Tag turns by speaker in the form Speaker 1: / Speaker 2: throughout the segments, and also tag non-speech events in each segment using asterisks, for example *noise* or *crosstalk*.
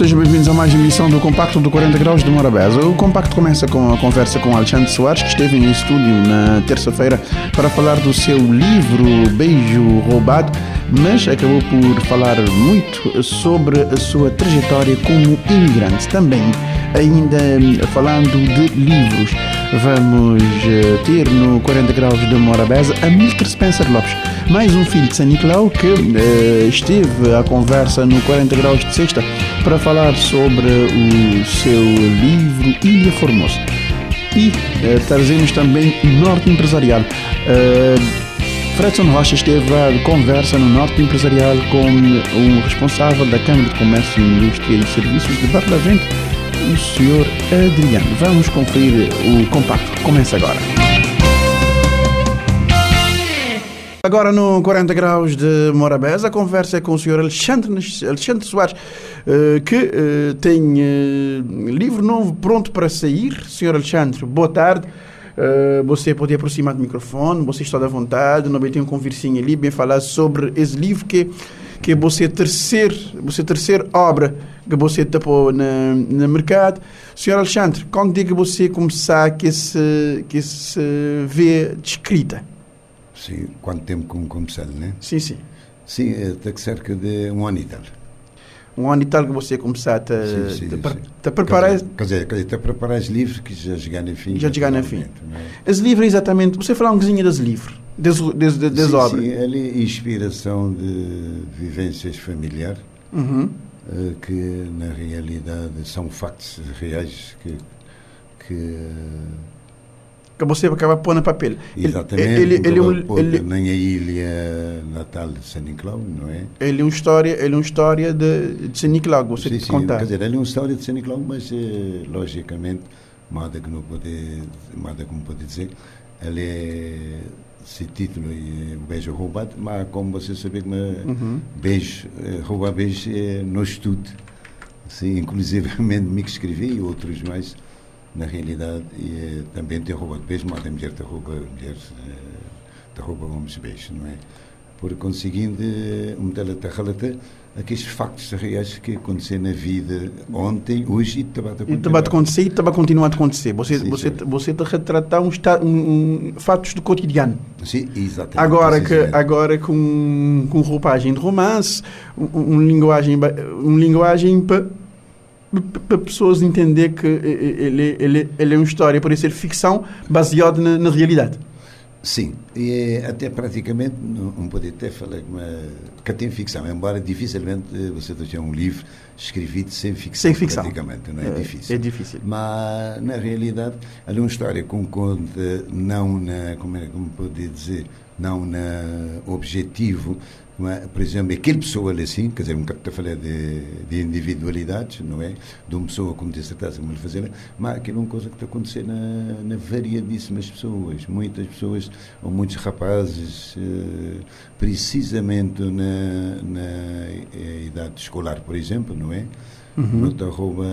Speaker 1: Sejam bem-vindos a mais uma emissão do Compacto do 40 Graus de Morabeza. O Compacto começa com a conversa com Alexandre Soares, que esteve em estúdio na terça-feira para falar do seu livro Beijo Roubado mas acabou por falar muito sobre a sua trajetória como imigrante. Também, ainda falando de livros, vamos eh, ter no 40 Graus de Morabeza a Milker Spencer Lopes, mais um filho de San Nicolau que uh, esteve à conversa no 40 Graus de Sexta para falar sobre o seu livro Ilha Formosa. E uh, trazemos também Norte Empresarial. Fredson Rocha esteve a conversa no Norte Empresarial com o responsável da Câmara de Comércio, Indústria e Serviços de Barlavento, o Sr. Adriano. Vamos conferir o compacto. Começa agora. Agora no 40 Graus de Morabeza, a conversa é com o Sr. Alexandre, Alexandre Soares, eh, que eh, tem eh, livro novo pronto para sair. Sr. Alexandre, boa tarde. Uh, você pode aproximar do microfone, você está à vontade, não tem um conversinho ali, bem falar sobre esse livro que que você terceira, você terceira obra que você tapou na, no mercado. Senhor Alexandre, quando é que você começar que se que se vê descrita?
Speaker 2: Sim, quanto tempo como começar, né?
Speaker 1: Sim, sim.
Speaker 2: Sim, até que cerca de um ano e tal
Speaker 1: um ano e tal que você começar a te, sim, sim, te, sim. te preparar.
Speaker 2: Quer dizer, quer dizer, te preparar os livros que já chegaram no fim.
Speaker 1: Já chegaram no fim. É? Esse livro, exatamente, você falar um bocadinho desse livro, desse, desse, desse
Speaker 2: sim,
Speaker 1: obra.
Speaker 2: Sim, ele é inspiração de vivências familiares,
Speaker 1: uhum.
Speaker 2: uh, que na realidade são factos reais que. que
Speaker 1: que você acaba pondo no papel.
Speaker 2: Exatamente. Ele, ele, ele, ele, nem a ilha natal de São Nicolau, não é?
Speaker 1: Ele é uma história, ele é uma história de, de São Nicolau, você sim, sim, contar.
Speaker 2: Quer dizer, ele é uma história de São Nicolau, mas eh, logicamente, nada que não pode, nada como pode dizer, ele é esse título é o beijo roubado, mas como você sabe que uhum. beijo, eh, roubar beijo é no estudo. Sim, inclusive me que escrevi e outros mais na realidade, e, também tem roupa de beijo, mas a mulher tem roupa, mulher, tem roupa homens beijo, não é? Por conseguindo, um dela está relatar aqueles factos reais que aconteceram na vida ontem, hoje e estava a acontecer. E
Speaker 1: estava a acontecer e estava a continuar a acontecer. Você, sim, você, sim. você está a retratar um, um, fatos do cotidiano.
Speaker 2: Sim, exatamente.
Speaker 1: Agora, que, agora com, com roupagem de romance, um, um linguagem, um linguagem para para pessoas entender que ele, ele, ele é uma história, por ser ficção, baseada na, na, realidade.
Speaker 2: Sim, e é até praticamente, não pode até falar que tem ficção, embora dificilmente você tenha um livro escrevido sem ficção.
Speaker 1: Sem ficção.
Speaker 2: Praticamente, não é, é difícil.
Speaker 1: É difícil.
Speaker 2: Mas, na realidade, é uma história com conta, não na, como, é, como pode dizer, não na objetivo é? Por exemplo, aquele pessoa assim, quer dizer, um bocado a falar de, de individualidades, não é? De uma pessoa como disse a como fazer, mas aquilo é uma coisa que está acontecendo na, na variadíssimas pessoas. Muitas pessoas, ou muitos rapazes, eh, precisamente na, na eh, idade escolar, por exemplo, não é? Uhum. Não te rouba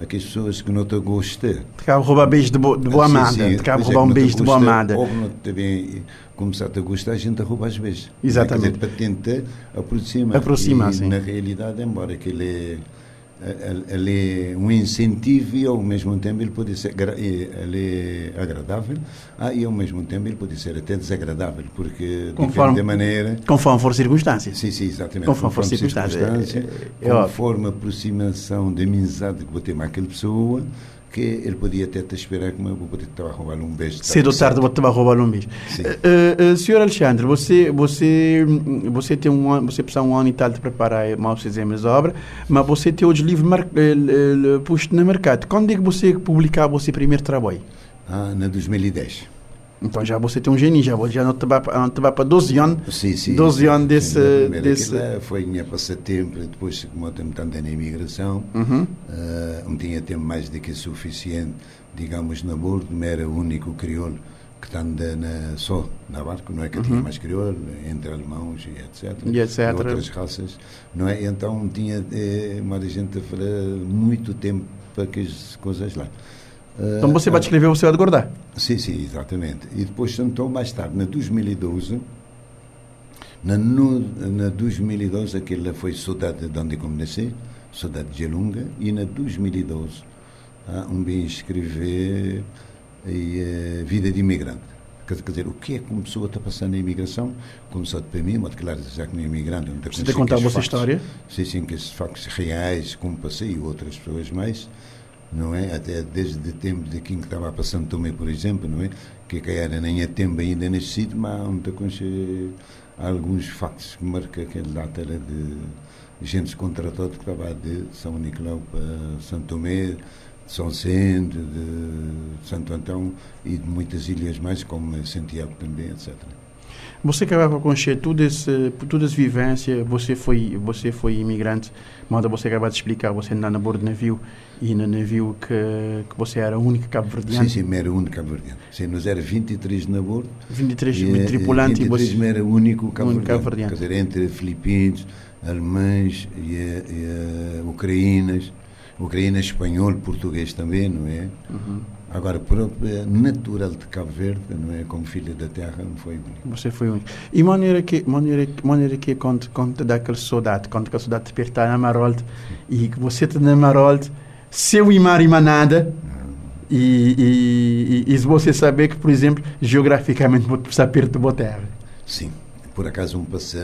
Speaker 2: aquelas pessoas que não te gostam.
Speaker 1: Te roubar beijo de, bo, de boa amada. Te roubar um beijo de boa amada.
Speaker 2: Ou não te bem começar a gostar, a gente rouba às vezes.
Speaker 1: Exatamente.
Speaker 2: Quer dizer, para tentar aproximar.
Speaker 1: Aproximar, sim.
Speaker 2: Na realidade, embora que ele é ele é um incentivo e ao mesmo tempo ele pode ser ele é agradável ah, e ao mesmo tempo ele pode ser até desagradável porque conforme, de maneira
Speaker 1: conforme for circunstâncias
Speaker 2: sim sim exatamente.
Speaker 1: Conforme, conforme for circunstâncias
Speaker 2: circunstância, é, é, conforme a aproximação de amizade que vou ter com aquela pessoa que ele podia até te esperar como eu poder estar a roubar um beijo.
Speaker 1: Cedo ou tarde vou te roubar um beijo. Uh, uh, senhor Alexandre, você, você, você tem um ano, você precisa um ano e tal de preparar mais exames de obra, mas você tem outros livros mar, uh, posto no mercado. Quando é que você publicar o seu primeiro trabalho?
Speaker 2: Ah, na 2010.
Speaker 1: Então já você tem um gênio, já, já não vai, para 12 anos.
Speaker 2: Sim, sim.
Speaker 1: 12 anos desse. Sim, desse...
Speaker 2: Foi minha passatempo, depois, como eu tenho tanto na imigração,
Speaker 1: uhum.
Speaker 2: uh, não tinha tempo mais do que suficiente, digamos, na bordo, não era o único crioulo que está na, só na barca, não é? Que uhum. tinha mais crioulo, entre alemãos e etc.
Speaker 1: E etc. E
Speaker 2: outras raças, não é? Então tinha é, uma gente a falar muito tempo para que as coisas lá.
Speaker 1: Então você vai escrever o seu Gordá?
Speaker 2: Sim, sim, exatamente. E depois, então, mais tarde, na 2012, na, no, na 2012, aquela foi Saudade de onde comecei, Saudade de Gelunga, e na 2012, ah, um bem escrever e, uh, Vida de Imigrante. Quer, quer dizer, o que é que uma pessoa está passando na imigração? Começou para mim, mas claro, já que não é imigrante, não
Speaker 1: está Você contar a vossa história?
Speaker 2: Sim, sim, que esses factos reais, como passei, e outras pessoas mais, não é? Até desde o tempo de quem estava passando também, por exemplo, não é? Que era nem é tempo ainda sítio, mas muita coisa, alguns factos que marcam aquela data era de gente contratada que estava de São Nicolau para São Tomé, de São Centro, de Santo Antão e de muitas ilhas mais, como Santiago também, etc.
Speaker 1: Você acabava com tudo esse, toda essa vivência, você foi, você foi imigrante, mas você acaba de explicar, você andava na bordo do navio e no navio que, que você era o único cabo-verdiano.
Speaker 2: Sim, sim, era o único cabo-verdiano. Sim, nós era 23 na bordo.
Speaker 1: 23 e, tripulantes
Speaker 2: 23 e você... era o único cabo-verdiano. Cabo Quer dizer, entre filipinos, alemães e, e ucranianas, ucranianas, espanhol, português também, não é? Uhum. Agora, própria, natural de Cabo Verde, não é? Como filho da terra, não foi único.
Speaker 1: Você foi único. E maneira que, maneira, maneira que conta, conta daquele saudade, conta que a saudade de apertar na Marolte e que você está na Marolte, seu imar e manada, e, e, e, e, você saber que, por exemplo, geograficamente você perto da terra.
Speaker 2: Sim. Por acaso um passa,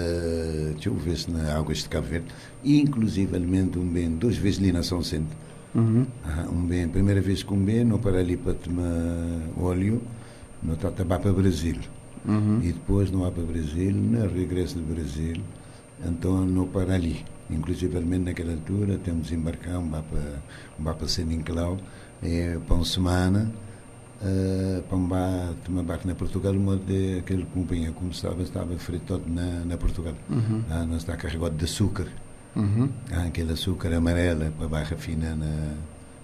Speaker 2: deixa eu ver se na águas de Cabo Verde, e inclusivamente um bem duas vezes ali na São Centro Uhum. Um bem, primeira vez com um bem, não para ali para tomar óleo, não está para Brasil. Uhum. E depois não há para Brasil, no regresso do Brasil, então não para ali. Inclusive naquela altura temos embarcar um para, um para Nicolau, é, para uma semana, uh, para um bar, tomar barco na Portugal, uma de aquele companhia, como estava, estava fritado na, na Portugal. Uhum. Ah, não está carregado de açúcar. Uhum. Há aquele açúcar amarelo para barra fina na,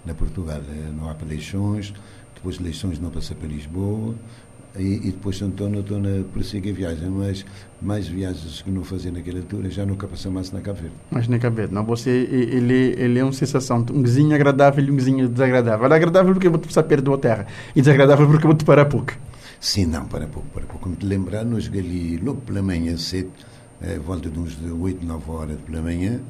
Speaker 2: na Portugal. Eh, não há para Leixões, depois de Leixões não passa para Lisboa, e, e, depois na, estou na prosseguir a viagem, mas mais viagens que não fazia naquela altura já nunca passou mais na Cabo Verde.
Speaker 1: Mas na Cabo Verde, não, você, ele, ele é uma sensação, um vizinho agradável e um vizinho desagradável. É agradável porque eu vou te passar perto da terra, e desagradável porque eu vou te parar pouco.
Speaker 2: Sim, não, para pouco, para pouco. Como te lembrar, nós ali logo pela manhã cedo, é, volta de uns 8, 9 horas pela manhã,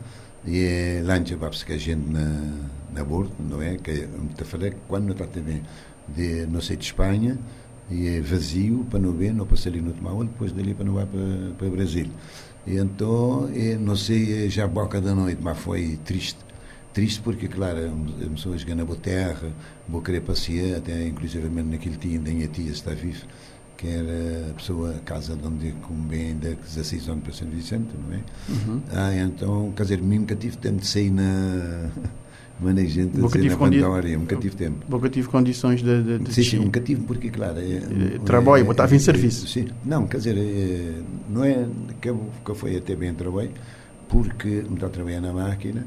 Speaker 2: e é, vai-se que a gente na, na bordo, não é? Que eu falei que quando não está também de, não sei, de Espanha, e é vazio para não ver, não passar ali no tomar depois dali para não ir para, para o Brasil. E então, e, não sei, já a boca da noite, mas foi triste. Triste porque, claro, a pessoa chega na boa terra, vou querer passear, até inclusive naquele dia ainda a tia está viva que era a pessoa, a casa de onde bem da 16 anos para São Vicente, não é? Uhum. Ah, então, quer dizer, que tive tempo de sair na. *laughs* Mas gente a dizer na Pandória, nunca tive tempo.
Speaker 1: Nunca tive condições de. de, de
Speaker 2: sim, sim, nunca tive, porque, claro. É,
Speaker 1: é, trabalho, é, estava em serviço.
Speaker 2: Sim, não, quer dizer, é, não é que, que foi até bem trabalho, porque me está a trabalhar na máquina.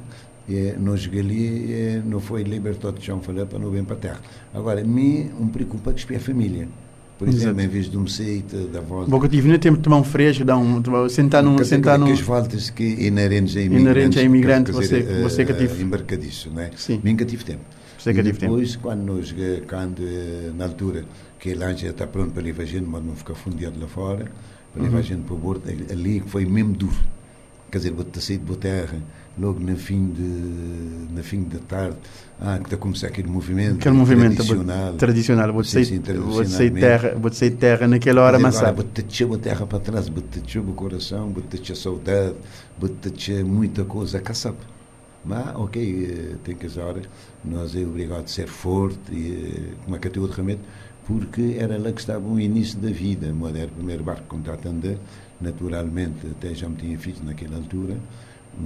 Speaker 2: É, nós ali é, não foi libertado de chão falar para não vir para a terra. Agora, me um preocupa que é a família. Por exemplo, em vez de um seito da volta.
Speaker 1: Porque tive no tempo de tomar um fresco, dar um, sentar num. Sentar num...
Speaker 2: as voltas que inerentes a imigrantes.
Speaker 1: Inerentes a imigrantes, você, dizer, você que tive.
Speaker 2: Embarcadiço, não é? Sim. Nunca tive tempo.
Speaker 1: Você que tive
Speaker 2: tempo. Depois, quando, nós, quando, na altura, que a lancha está pronto para levar a gente, mas não ficar fundeado lá fora, para levar a uhum. gente para o bordo, ali foi mesmo duro. Quer dizer, vou-te sair de boa terra logo no fim de na fim da tarde ah, que está a começar aquele movimento
Speaker 1: aquele movimento tradicional. tradicional vou sair sim, vou sair terra vou sair terra naquela hora mas
Speaker 2: vou te a terra para trás te o coração te a saudade te muita coisa. Caçar mas ok eh, tem que usar nós é obrigado a ser forte e como é que eu remédio porque era lá que estava o início da vida. Era o primeiro barco que a andar naturalmente até já me tinha feito naquela altura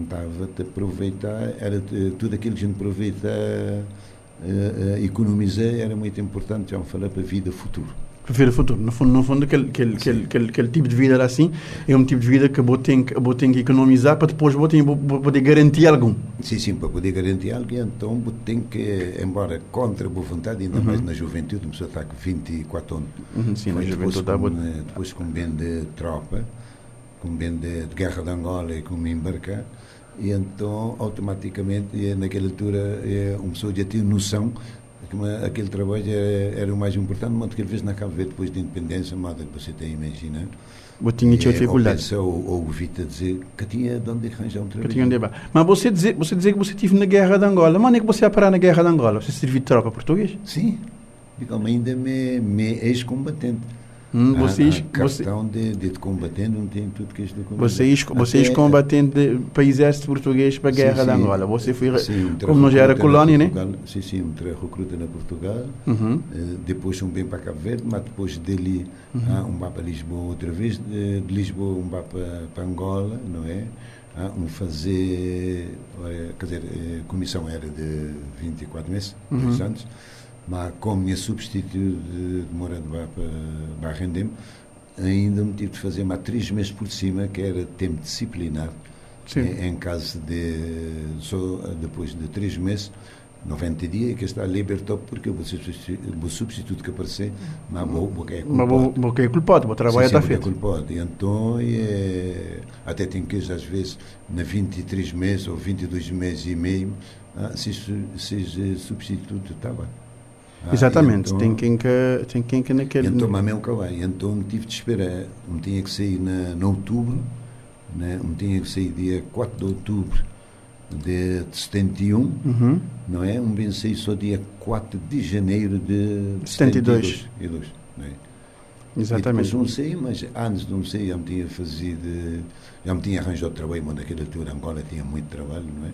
Speaker 2: estava a aproveitar, era tudo aquilo que a gente aproveita, uh, uh, economizar, era muito importante, já falar para a vida futura.
Speaker 1: Prefiro o futuro. No fundo, no fundo aquele, aquele, aquele, aquele, aquele tipo de vida era assim, é um tipo de vida que eu tenho, eu tenho que economizar para depois eu tenho, para poder garantir algo.
Speaker 2: Sim, sim, para poder garantir algo, então eu tenho que, embora contra a boa vontade, ainda uhum. mais na juventude, uma pessoa está com 24 anos.
Speaker 1: Uhum, sim, na juventude está
Speaker 2: com, Depois com bem de tropa, com bem de, de guerra de Angola e com me embarcar, e então automaticamente, naquela altura, uma pessoa já tinha noção aquele trabalho era, era, o mais importante, mas que ele fez na Cabo Verde depois da independência, modo que você tem a imaginar.
Speaker 1: Eu tinha tido dificuldades.
Speaker 2: Ou, ou ouvi-te dizer que tinha de onde arranjar um trabalho.
Speaker 1: tinha onde Mas você dizer, você dizer que você estive na guerra de Angola, mas nem que você ia parar na guerra de Angola? Você serviu de tropa português?
Speaker 2: Sim, ainda me, me ex-combatente.
Speaker 1: Hum, vocês,
Speaker 2: a, a questão você, de, de combatendo não tem tudo que isto
Speaker 1: Vocês, vocês combatendo para o exército português para a guerra sim, de Angola. Você foi, sim, como já era colónia, né?
Speaker 2: Sim, sim, um recruta na Portugal. Uhum. Uh, depois um bem para Cabo Verde, mas depois dele uhum. ah, um vá para Lisboa outra vez. De, de Lisboa um vá para, para Angola, não é? Ah, um fazer, quer dizer, a comissão era de 24 meses, uhum. dois anos como me substituto de Moura de Barrendem, ainda me tive de fazer uma três meses por cima, que era tempo disciplinar. Em, em, caso de, só depois de três meses, 90 dias, que está libertou porque o substituto que apareceu, mas vou, vou é
Speaker 1: culpado. Mas vou é culpado, o trabalho está feito.
Speaker 2: é culpado. E então, é, até tem que às vezes, na 23 meses ou 22 meses e meio, ah, se, se substituto estava.
Speaker 1: Ah, Exatamente, então, tem, quem que, tem quem que naquele.
Speaker 2: Então, mas mesmo que então tive de esperar, me tinha que sair na, na outubro, né? me tinha que sair dia 4 de outubro de 71, uhum. não é? Um bem sair só dia 4 de janeiro de 72. 72 não é?
Speaker 1: Exatamente.
Speaker 2: E depois não sei, mas antes não sei, já me tinha fazido, já me tinha arranjado trabalho, mas naquela altura Angola tinha muito trabalho, não é?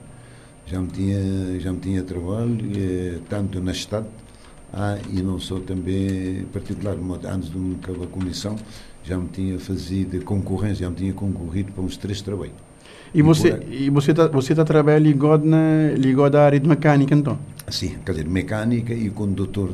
Speaker 2: Já me tinha, já me tinha trabalho, eh, tanto na Estado, ah, e não sou também particular, antes de me acabar a comissão, já me tinha fazido concorrência, já me tinha concorrido para uns três trabalhos.
Speaker 1: E, você e você está você tá trabalhando ligado na ligado à área de mecânica então?
Speaker 2: Sim, quer dizer, mecânica e condutor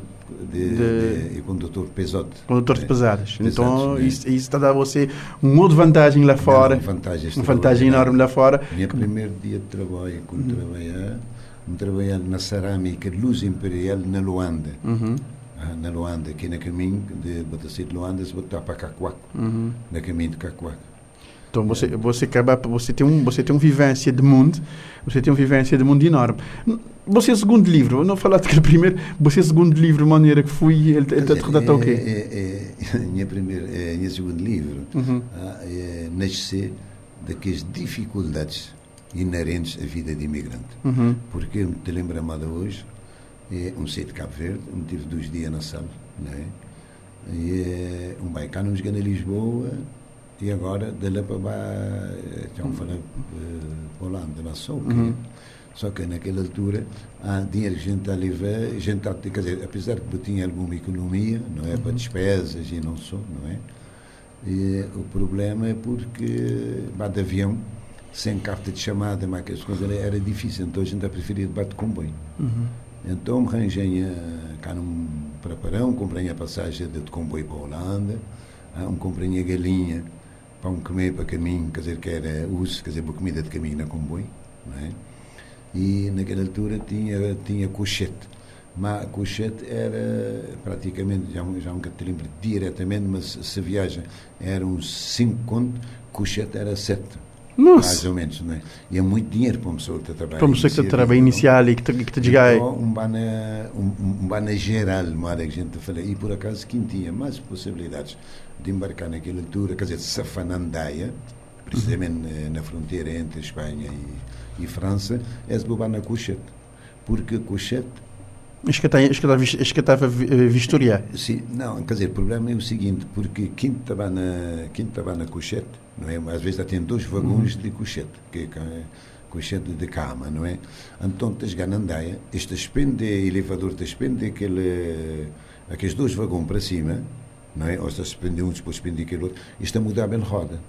Speaker 2: de, de, de e condutor pesado.
Speaker 1: Condutores é, pesados. Então né? isso, isso está a dar a você uma outra vantagem lá fora. Uma vantagem, uma vantagem enorme lá fora.
Speaker 2: Meu primeiro dia de trabalho, quando trabalhei trabalhando na cerâmica Luz Imperial na Luanda. Uhum. Ah, na Luanda, aqui no caminho de Batacete de Luanda, se botar para Cacoaco, uhum. no caminho de Cacoaco.
Speaker 1: Então você você acaba você tem um você tem uma vivência de mundo você tem uma vivência de mundo enorme você é segundo livro não falaste que *laughs* primeiro você é segundo livro maneira que fui ele ele te redatou o quê
Speaker 2: é, é, é, minha primeiro é minha segundo livro uhum. ah, é, nascer daquelas dificuldades inerentes à vida de imigrante. Uhum. Porque te lembro, amada, hoje, é um sei de Cabo Verde, um tive dois dias na sala, né? E é um baicano cheguei a Lisboa e agora de lá para lá, estão falando para Holanda, não só que uhum. Só que naquela altura, há dinheiro que a gente está a levar, gente está, quer dizer, apesar de que eu tinha alguma economia, não é, uhum. para despesas e não só, não é? E, o problema é porque, vá de avião, sem carta de chamada, mas que as coisas era difícil, então a gente preferia debate de comboio. Uhum. Então me arranjei cá num preparão, comprei a passagem de comboio para a Holanda, um comprei a galinha para um comer para caminho, quer dizer, que era uso, quer dizer, para comida de caminho na comboio, não é? E naquela altura tinha, tinha cochete. Mas a cochete era praticamente, já, já nunca te lembro diretamente, mas se viaja era uns 5 contos, cochete era 7 nossa. Mais ou menos, não é? E é muito dinheiro para uma pessoa que está a trabalhar.
Speaker 1: Para uma pessoa que está a trabalhar inicial e que te, que te diga
Speaker 2: então, um bana, um, um bana geral, uma área que a gente fala, e por acaso quem tinha mais possibilidades de embarcar naquela altura, quer dizer, Safanandaia, precisamente uhum. na fronteira entre Espanha e, e França, é de Porque Couchette
Speaker 1: estava a vistoriar.
Speaker 2: Sim, não, quer dizer, o problema é o seguinte, porque quem estava na, quem estava na cochete, não é? Às vezes tem dois vagões uhum. de cochete, que é cochete de cama, não é? Então, tens ganandaia, este espende elevador, te espende aquele, aqueles dois vagões para cima, não é? Ou se espende um, depois espende aquele outro, isto a mudar bem roda,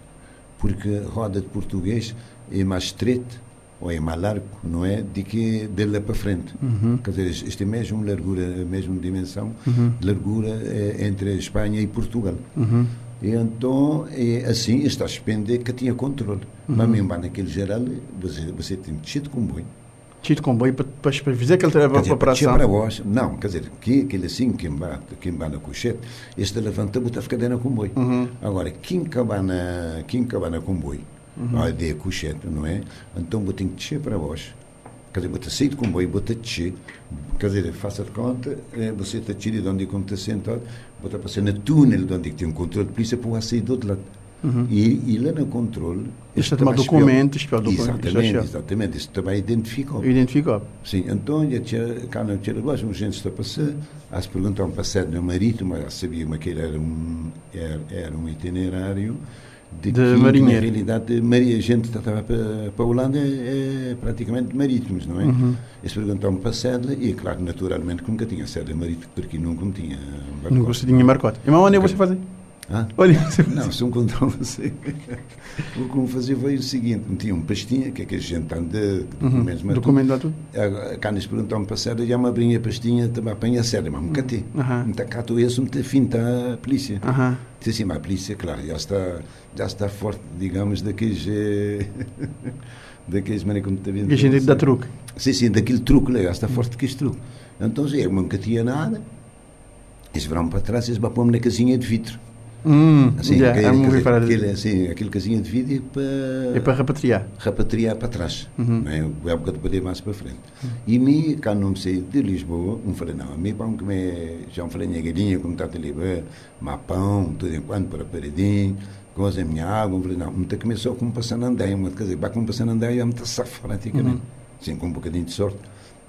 Speaker 2: porque roda de português é mais estreito, ou é mais largo, não é? De que dele para frente.
Speaker 1: Uhum.
Speaker 2: Quer dizer, este é mesmo largura, a mesma dimensão,
Speaker 1: Uhum.
Speaker 2: largura é, entre a Espanha e Portugal.
Speaker 1: Uhum.
Speaker 2: E então, é, assim, está a suspender que tinha controle. Mas mesmo naquele geral, você, você tem descido com comboio.
Speaker 1: Cheio de comboio para, para, para
Speaker 2: dizer,
Speaker 1: para a
Speaker 2: para descer
Speaker 1: operação.
Speaker 2: para baixo, não, quer dizer, que, aquele assim, quem bate, quem vai na cochete, este levanta, bota a do comboio.
Speaker 1: Uhum.
Speaker 2: Agora, quem acabar na, quem acabar na comboio, a ideia cochete, não é? Então, vou ter que descer para baixo. Quer dizer, bota sair do comboio, bota descer. Quer dizer, faça de conta, eh, você está tirado de onde está sentado, bota passar no túnel de onde tem um controle de polícia para sair do outro lado. E, e lá no controle.
Speaker 1: É
Speaker 2: este
Speaker 1: tomar documentos, espiar documentos,
Speaker 2: Exatamente,
Speaker 1: é
Speaker 2: exatamente. Isso também identifica.
Speaker 1: Eu identifico.
Speaker 2: Sim, então, eu tinha, cá não tinha negócio, um gente está a passar, a se perguntar um passeio no marítimo, mas sabia que era um, era, era um itinerário de,
Speaker 1: De
Speaker 2: que,
Speaker 1: marinheiro.
Speaker 2: Na realidade, Maria, a gente estava para, para a Holanda é, é praticamente marítimos, não é?
Speaker 1: Uhum.
Speaker 2: Eles perguntaram para a sede, e claro, naturalmente, que nunca tinha sede marítimo, porque nunca me tinha. barco.
Speaker 1: Não gostei de marcote. E onde é você fazer? Olha, você
Speaker 2: Não, se eu encontrar você. *laughs* o que me fazia foi o seguinte: metia um pastinha, que é que a gente anda de documentos, mas
Speaker 1: documento tudo.
Speaker 2: Agora, Cá nos perguntaram para a série, já me abrinha a pastinha, também apanha a série, mas me catei.
Speaker 1: Aham.
Speaker 2: Me catou esse, me finta a polícia.
Speaker 1: Aham.
Speaker 2: Disse assim, mas a polícia, claro, já está, já está forte, digamos, daqueles. eh, *laughs* daqueles maneira como está vendo.
Speaker 1: E a gente dá truque.
Speaker 2: Sim, sim, daquele truque, lá, já está forte daquele truque. Então, eu nunca tinha nada. Eles vão para trás, eles vão pôr-me na casinha de vidro.
Speaker 1: Hum,
Speaker 2: Assim,
Speaker 1: já,
Speaker 2: aquele,
Speaker 1: é um
Speaker 2: aquele, aquele, assim, aquele casinha de vidro é para
Speaker 1: é para repatriar.
Speaker 2: repatriar para trás,
Speaker 1: Uhum.
Speaker 2: não é? O época de poder mais para frente. E me, cá não sei, de Lisboa, um falei, não, a mim pão que me, já um falei, galinha, como está a Lisboa, má pão, tudo enquanto, para paredinho, coisa, a minha água, um falei, não, me começou como passando andei, mas quer dizer, vai como passando andei, eu me está safo praticamente, sim, com um bocadinho de sorte.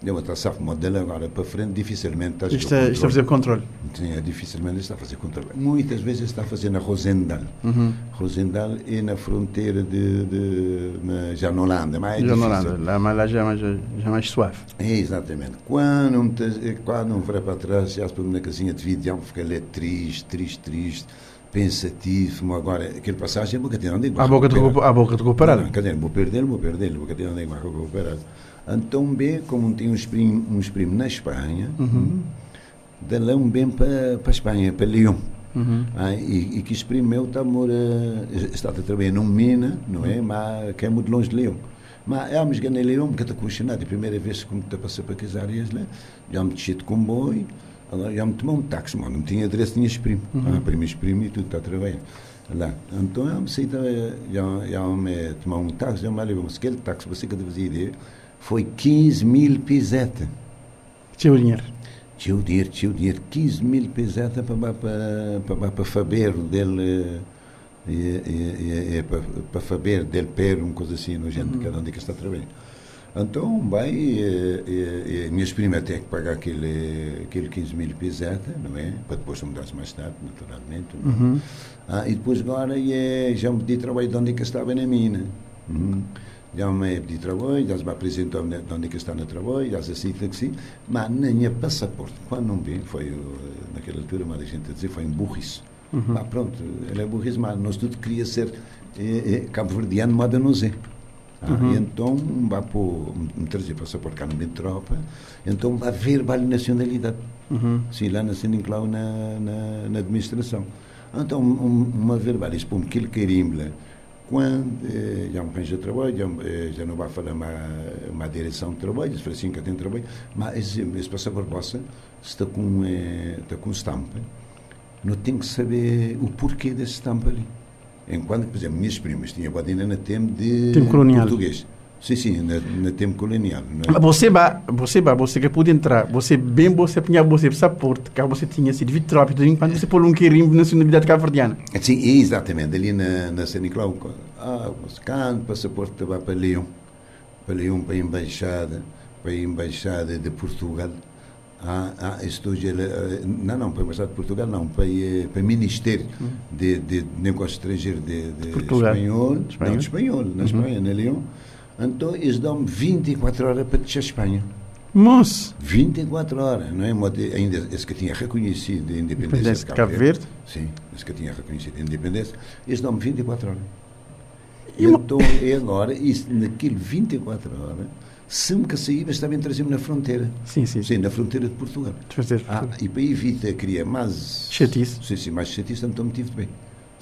Speaker 2: Eu estou safo, modelo agora para frente, dificilmente estás
Speaker 1: Isto é, isto é fazer controle.
Speaker 2: Sim, é dificilmente está a fazer controle. Muitas vezes está a fazer na Rosendal.
Speaker 1: Uhum.
Speaker 2: Rosendal é na fronteira de, de na, já na Holanda, mas é
Speaker 1: Já não
Speaker 2: difícil.
Speaker 1: nada. Lá, mas lá já é mais, já é mais suave.
Speaker 2: É, exatamente. Quando um, te- quando vai para trás, já se põe na casinha de vídeo, fica ali triste, triste, triste, pensativo. Agora, aquele passagem é boca de onde é que vai
Speaker 1: À boca de
Speaker 2: recuperar?
Speaker 1: boca de.
Speaker 2: Não, quer dizer, vou perder, vou perder, vou ter onde é que vai recuperar. Então, bem, como tem uns primos, uns primos na Espanha, de lá um bem para, a Espanha, para Lyon.
Speaker 1: Uhum.
Speaker 2: Ah, e, e que esse primo meu está, mora, está a trabalhar numa mina, não é? Mas que é muito longe de Leão. Mas é a ganhei Leão, porque está questionado. A primeira vez que a passar para aquelas áreas lá, já me desci de comboio, já me tomou um táxi, mano. Não tinha endereço, tinha primo. Ah, primo, primo e tudo está a trabalhar. Lá. Então, eu me sei, já, já me tomou um táxi, já me. Mas aquele táxi, você que fazer ideia, foi 15 mil pisetas.
Speaker 1: Tinha o dinheiro.
Speaker 2: Tinha o dinheiro, tinha o dinheiro, 15 mil pesetas para, para, para, para Faber dele, e, e, e, para, Faber dele Pero, uma coisa assim, no gente, cada onde é que está trabalhando. Então, vai, e, e, e, minhas primas têm que pagar aquele, aquele 15 mil pesetas, não é? Para depois mudar-se mais tarde, naturalmente. é?
Speaker 1: Uhum.
Speaker 2: Ah, e depois agora e, já me pedi trabalho de onde é que estava na mina. Uhum. Já me pedi trabalho, já me apresentou de onde é que está no trabalho, já se aceita que sim, mas nem passaporte. Quando não vem, foi naquela altura, mas a gente a dizer, foi em burrice. Mas pronto, ele é burrice, mas nós tudo queria ser eh, eh, cabo-verdiano, mas não sei. Ah, então, vai pôr, me trazer passaporte cá no meio de tropa, então vai ver vale nacionalidade.
Speaker 1: Uhum.
Speaker 2: Sim, lá na Sininclau, na, na, na administração. Então, um, uma verbal, eles põem aquele carimbo lá. Quando eh, já me arranja trabalho, já, eh, já não vai falar uma, uma direção de trabalho, falam assim que tem trabalho, mas esse, esse passaporte vossa está com, eh, está com estampa. Não tem que saber o porquê desse estampa ali. Enquanto, por exemplo, minhas primas tinham ainda na tempo de
Speaker 1: Tempo colonial.
Speaker 2: português. Sim, sim, na, na tempo colonial. É?
Speaker 1: Mas Você vai, você vai, você que pode entrar, você bem você apanhar você passaporte, que você tinha sido vitrópico, enquanto você pôr um quirimbo na nacionalidade cabo-verdiana.
Speaker 2: Sim, exatamente, ali na, na São Nicolau. Ah, você canto, passaporte vai para Leão. Para Leão, para a Embaixada, para a Embaixada de Portugal. Ah, ah, estou eh, não, não, para a Embaixada de Portugal, não, para, eh, para o Ministério de, de Negócio Estrangeiro de, de
Speaker 1: Portugal.
Speaker 2: Espanhol,
Speaker 1: Espanhol.
Speaker 2: não, de Espanhol, na Espanha, na Leão. Então, eles dão-me 24 horas para deixar a Espanha.
Speaker 1: Moço,
Speaker 2: 24 horas, não é? Ainda esse que tinha reconhecido a independência
Speaker 1: independência
Speaker 2: de
Speaker 1: de Cabo Verde.
Speaker 2: Sim, esse que tinha reconhecido a independência, eles dão-me 24 horas. E então, é agora, isso, naquele 24 horas, sempre que saía, estava trazendo na fronteira.
Speaker 1: Sim, sim.
Speaker 2: Sim, na fronteira de Portugal. Ah, e para evitar criar mais...
Speaker 1: Chatice.
Speaker 2: Sim, sim, mais chatice, então me tive bem.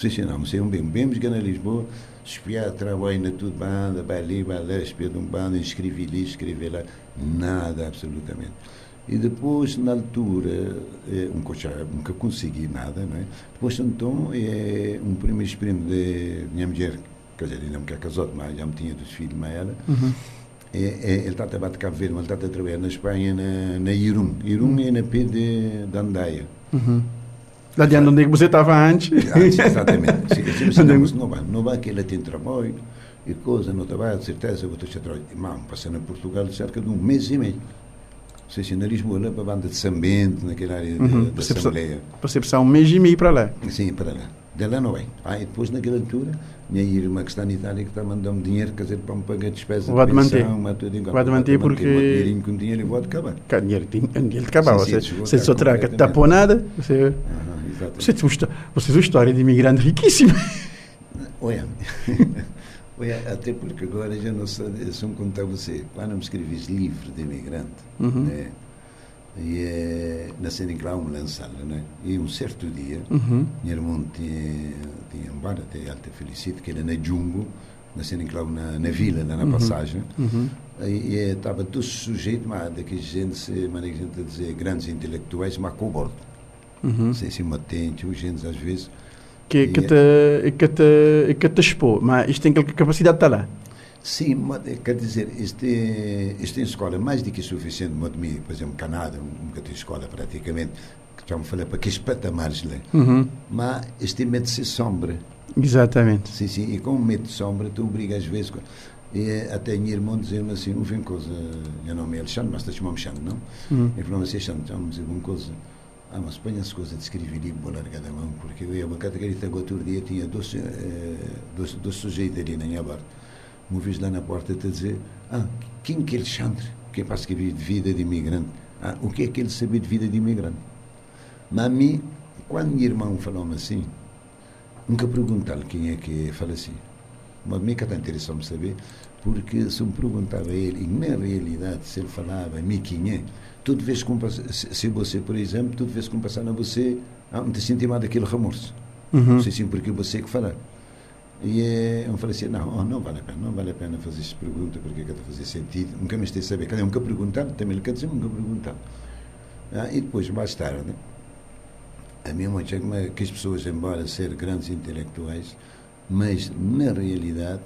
Speaker 2: Sim, sim, não, sei um bem. Bem, chegar na Lisboa, espiar, trabalho na tudo, banda, vai lá, espiar de um bando, escrevi ali, escrevi lá, nada, absolutamente. E depois, na altura, é, nunca, nunca consegui nada, não é? Depois, então, é, um primeiro primo de minha mulher, quer dizer, ele não quer casar, mas já me tinha dos filhos, mas ela, uhum. é, é, ele está a trabalhar de Cabo Verde, mas ele está a trabalhar na Espanha, na, na Irum. Irum é na P de, de Andaia.
Speaker 1: Uhum. Lá de onde você estava antes.
Speaker 2: antes exatamente. *laughs* Sim, não, não vai, não vai que ele tem trabalho e coisa, não trabalha, de certeza, vou ter trabalho. Mas passando em Portugal cerca de um mês e meio sei se na Lisboa, lá para a banda de São Bento, naquela área uhum. da Assembleia.
Speaker 1: Você precisa um mês e meio para lá?
Speaker 2: Sim, para lá. De lá não vem. Aí depois, naquela altura, minha irmã que está na Itália, que está mandando dinheiro, quer dizer, para me pagar despesas
Speaker 1: de manter.
Speaker 2: Vai
Speaker 1: de manter porque...
Speaker 2: Um dinheirinho com dinheiro e vou acabar.
Speaker 1: Com dinheiro, dinheiro acabar. Você, você só terá que tapou nada. Você, uhum, você, é uma história de imigrante riquíssima. *laughs* *laughs*
Speaker 2: Olha... até porque agora já não sei, se me contar você, quando me escreves livro de imigrante, uhum. né? E é, em lá um lançado, né? E um certo dia, uhum. meu irmão tinha, tinha um bar, até alta felicito, que era na Jumbo, nasci em lá na, na vila, lá na uhum. passagem, uhum. e estava todo sujeito, mas daqueles gente, mas gente a dizer, grandes intelectuais, mas com bordo. Uhum. Sem se matente, os gente às vezes
Speaker 1: que, que, te, que, te, que te expô, mas isto tem capacidade de estar lá.
Speaker 2: Sim, eh, quer dizer, este, este é escola mais do que suficiente, por exemplo, Canadá, nunca tem escola praticamente, que já me falei para que patamares lá. Uhum. Mas este medo de ser sombra.
Speaker 1: Exatamente.
Speaker 2: Sim, sim, e com o medo de sombra, tu obriga às vezes. E eh, até minha irmã dizia-me assim: não vem coisa, eu não me Alexandre, mas está chamando Alexandre, não? Uhum. Ele falou assim: Alexandre, já me dizer uma coisa ah, mas põe as coisas de escrever livro, vou largar da mão, porque eu ia uma categoria outro dia, tinha dois, eh, dois, dois sujeitos ali na minha borda. Uma vez lá na porta a dizer, ah, quem que é Alexandre? Que é para escrever de vida de imigrante? Ah, o que é que ele sabe de vida de imigrante? Mas a mim, quando meu irmão falou-me assim, nunca perguntei-lhe quem é que fala assim. Mas a mim que está interessante saber, porque se me perguntava a ele, e na realidade, se ele falava a mim quem é, tudo vez que se você, por exemplo, tudo vez que passar na você, ah, não te senti mais daquele remorso. Uhum. Não sei sim porque você que falar. E é, eu falei assim, não, oh, não vale a pena, não vale a pena fazer esta pergunta, porque é que fazer sentido. Nunca me estei a saber. Nunca perguntar, também lhe quer dizer, nunca perguntar. Ah, e depois, mais tarde, a minha mãe chega que as pessoas, embora ser grandes intelectuais, mas na realidade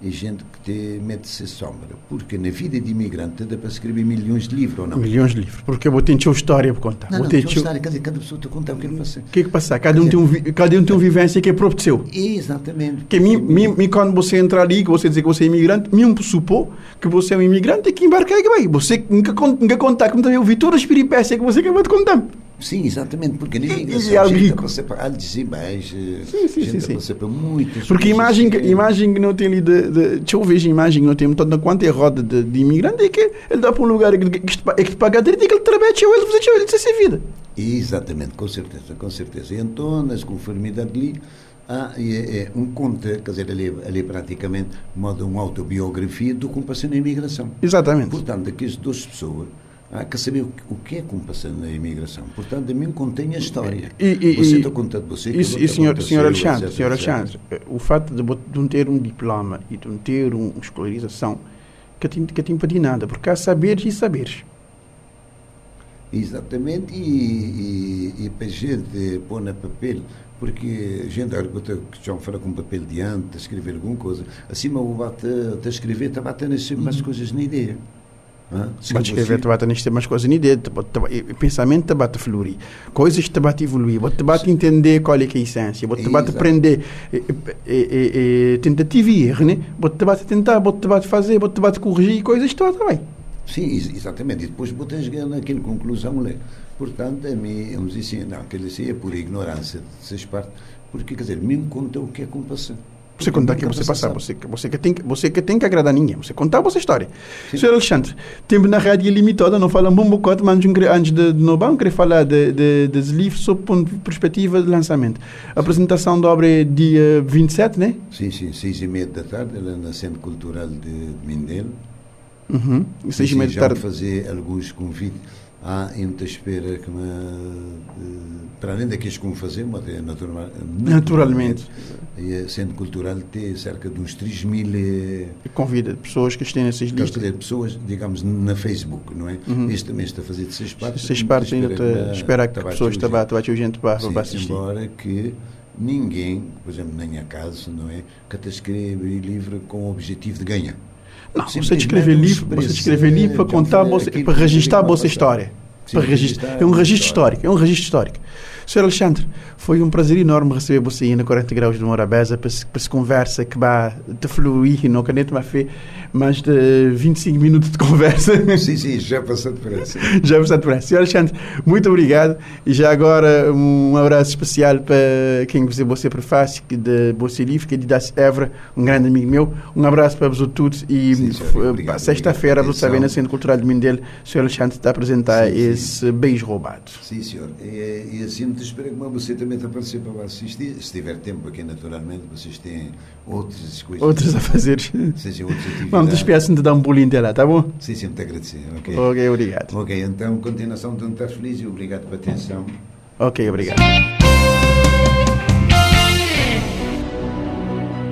Speaker 2: e gente que te mete-se sombra. Porque na vida de imigrante dá para escrever milhões de livros, ou não?
Speaker 1: Milhões de livros, porque eu vou ter uma história para contar.
Speaker 2: Não,
Speaker 1: vou
Speaker 2: não, ter história, quer dizer, cada pessoa te conta o que ele passa.
Speaker 1: O que é que passa? Cada, um, tem um, cada um tem uma vivência que é próprio seu.
Speaker 2: Exatamente.
Speaker 1: Que mim, mim, mim, quando você entrar ali, que você dizer que você é imigrante, mim supor que você é um imigrante e que embarcar que vai. Você nunca, nunca contar, como também eu vi todas as peripécias que você acabou de contar.
Speaker 2: Sim, exatamente, porque ninguém e, e gente você para Alzheimer's, sim, sim, sim, sim. você para
Speaker 1: Porque imagem, que, imagem que não tem ali de, de, deixa eu ver a imagem que não tem toda quanto é roda de, de imigrante é que ele dá para um lugar que, que, que, que te paga direito e que ele trabalha tchau, ele você ele tem vida.
Speaker 2: Exatamente, com certeza, com certeza. E então, nas conformidades ali, há é, é, um conta, quer dizer, ali, ali praticamente modo uma autobiografia do que passou na imigração.
Speaker 1: Exatamente.
Speaker 2: Portanto, aquelas duas pessoas Há que saber o, que é que um passa na imigração. Portanto, a mim contém a história.
Speaker 1: E, e,
Speaker 2: você está contando você.
Speaker 1: E, e senhor, senhor Alexandre, etc, senhor Alexandre etc. o fato de, de não ter um diploma e de não ter uma escolarização, que te, que te impede nada, porque há saberes e saberes.
Speaker 2: Exatamente, e, e, e para a gente pôr na papel, porque a gente que já fala com papel diante, escrever alguma coisa, acima o bate a escrever, está batendo mais uhum. coisas na ideia.
Speaker 1: Bate escrever, te bate nisto mais coisas nem dedo, pensamento te bate fluir, coisas te bate evoluir, te bate entender qual é que é a essência, te bate aprender, tentativa e erro, né? te bate tentar, te bate fazer, te bate corrigir coisas, tu também.
Speaker 2: Sim, exatamente. E depois botas naquela conclusão, né? Portanto, a mim, vamos dizer assim, não, aquilo assim é por ignorância dessas partes, porque, quer dizer, me conta o que é compaixão.
Speaker 1: Você contar que você passar, você, você, que tem, você que tem que agradar ninguém, você contar a vossa história. Sim. Senhor Alexandre, tempo na rádio limitada, não fala um bocado, mas antes de no banco, queria falar de, de, dos livros sob de perspectiva de lançamento. A apresentação da obra é dia 27, né?
Speaker 2: Sim, sim, seis e meia da tarde, ela na Centro Cultural de Mindelo.
Speaker 1: Uhum.
Speaker 2: E seis e meia da tarde. fazer alguns convites há muita espera que me, para além daqueles que vão fazer, mas é natural,
Speaker 1: naturalmente.
Speaker 2: E a Centro Cultural tem cerca de uns 3 mil. Eh,
Speaker 1: convida pessoas que estejam nessas listas.
Speaker 2: Dizer, pessoas, digamos, na Facebook, não é? Uhum. Este também está a fazer de seis partes.
Speaker 1: Seis partes ainda espera, espera que, que pessoas estão a gente para,
Speaker 2: para assistir. Embora que ninguém, por exemplo, nem a casa, não é? Que te escreve livro com o objetivo de ganhar.
Speaker 1: Não, você escrever livro, você escrever livro para contar, para registrar a vossa história. Para registrar, é um registro histórico, é um registro histórico. Sr. Alexandre, foi um prazer enorme receber você aí na 40 Graus de Morabeza para, se conversa que vai te fluir, não caneta mais fé, mais de 25 minutos de conversa. *laughs*
Speaker 2: Sim, sim, já passou depressa.
Speaker 1: já passou depressa. Sr. Alexandre, muito obrigado e já agora um abraço especial para quem você, você prefácio de você livre, que é de Das Evra, um grande amigo meu. Um abraço para vós todos e sexta-feira, você sabe, na Centro Cultural de Mindelo, o Sr. Alexandre está a apresentar sim, esse sim. beijo roubado.
Speaker 2: Sim, senhor. E, e assim te espero que você também te aparecer para assistir. Se tiver tempo aqui, naturalmente, vocês têm outras coisas.
Speaker 1: Outras a fazer.
Speaker 2: Seja outras *laughs* atividades.
Speaker 1: Vamos despedir-se de dar um bolinho dela, tá bom?
Speaker 2: Sim, sim, muito agradecer.
Speaker 1: Ok, okay obrigado.
Speaker 2: Ok, então, continuação de um estar feliz e obrigado pela atenção.
Speaker 1: Ok, obrigado.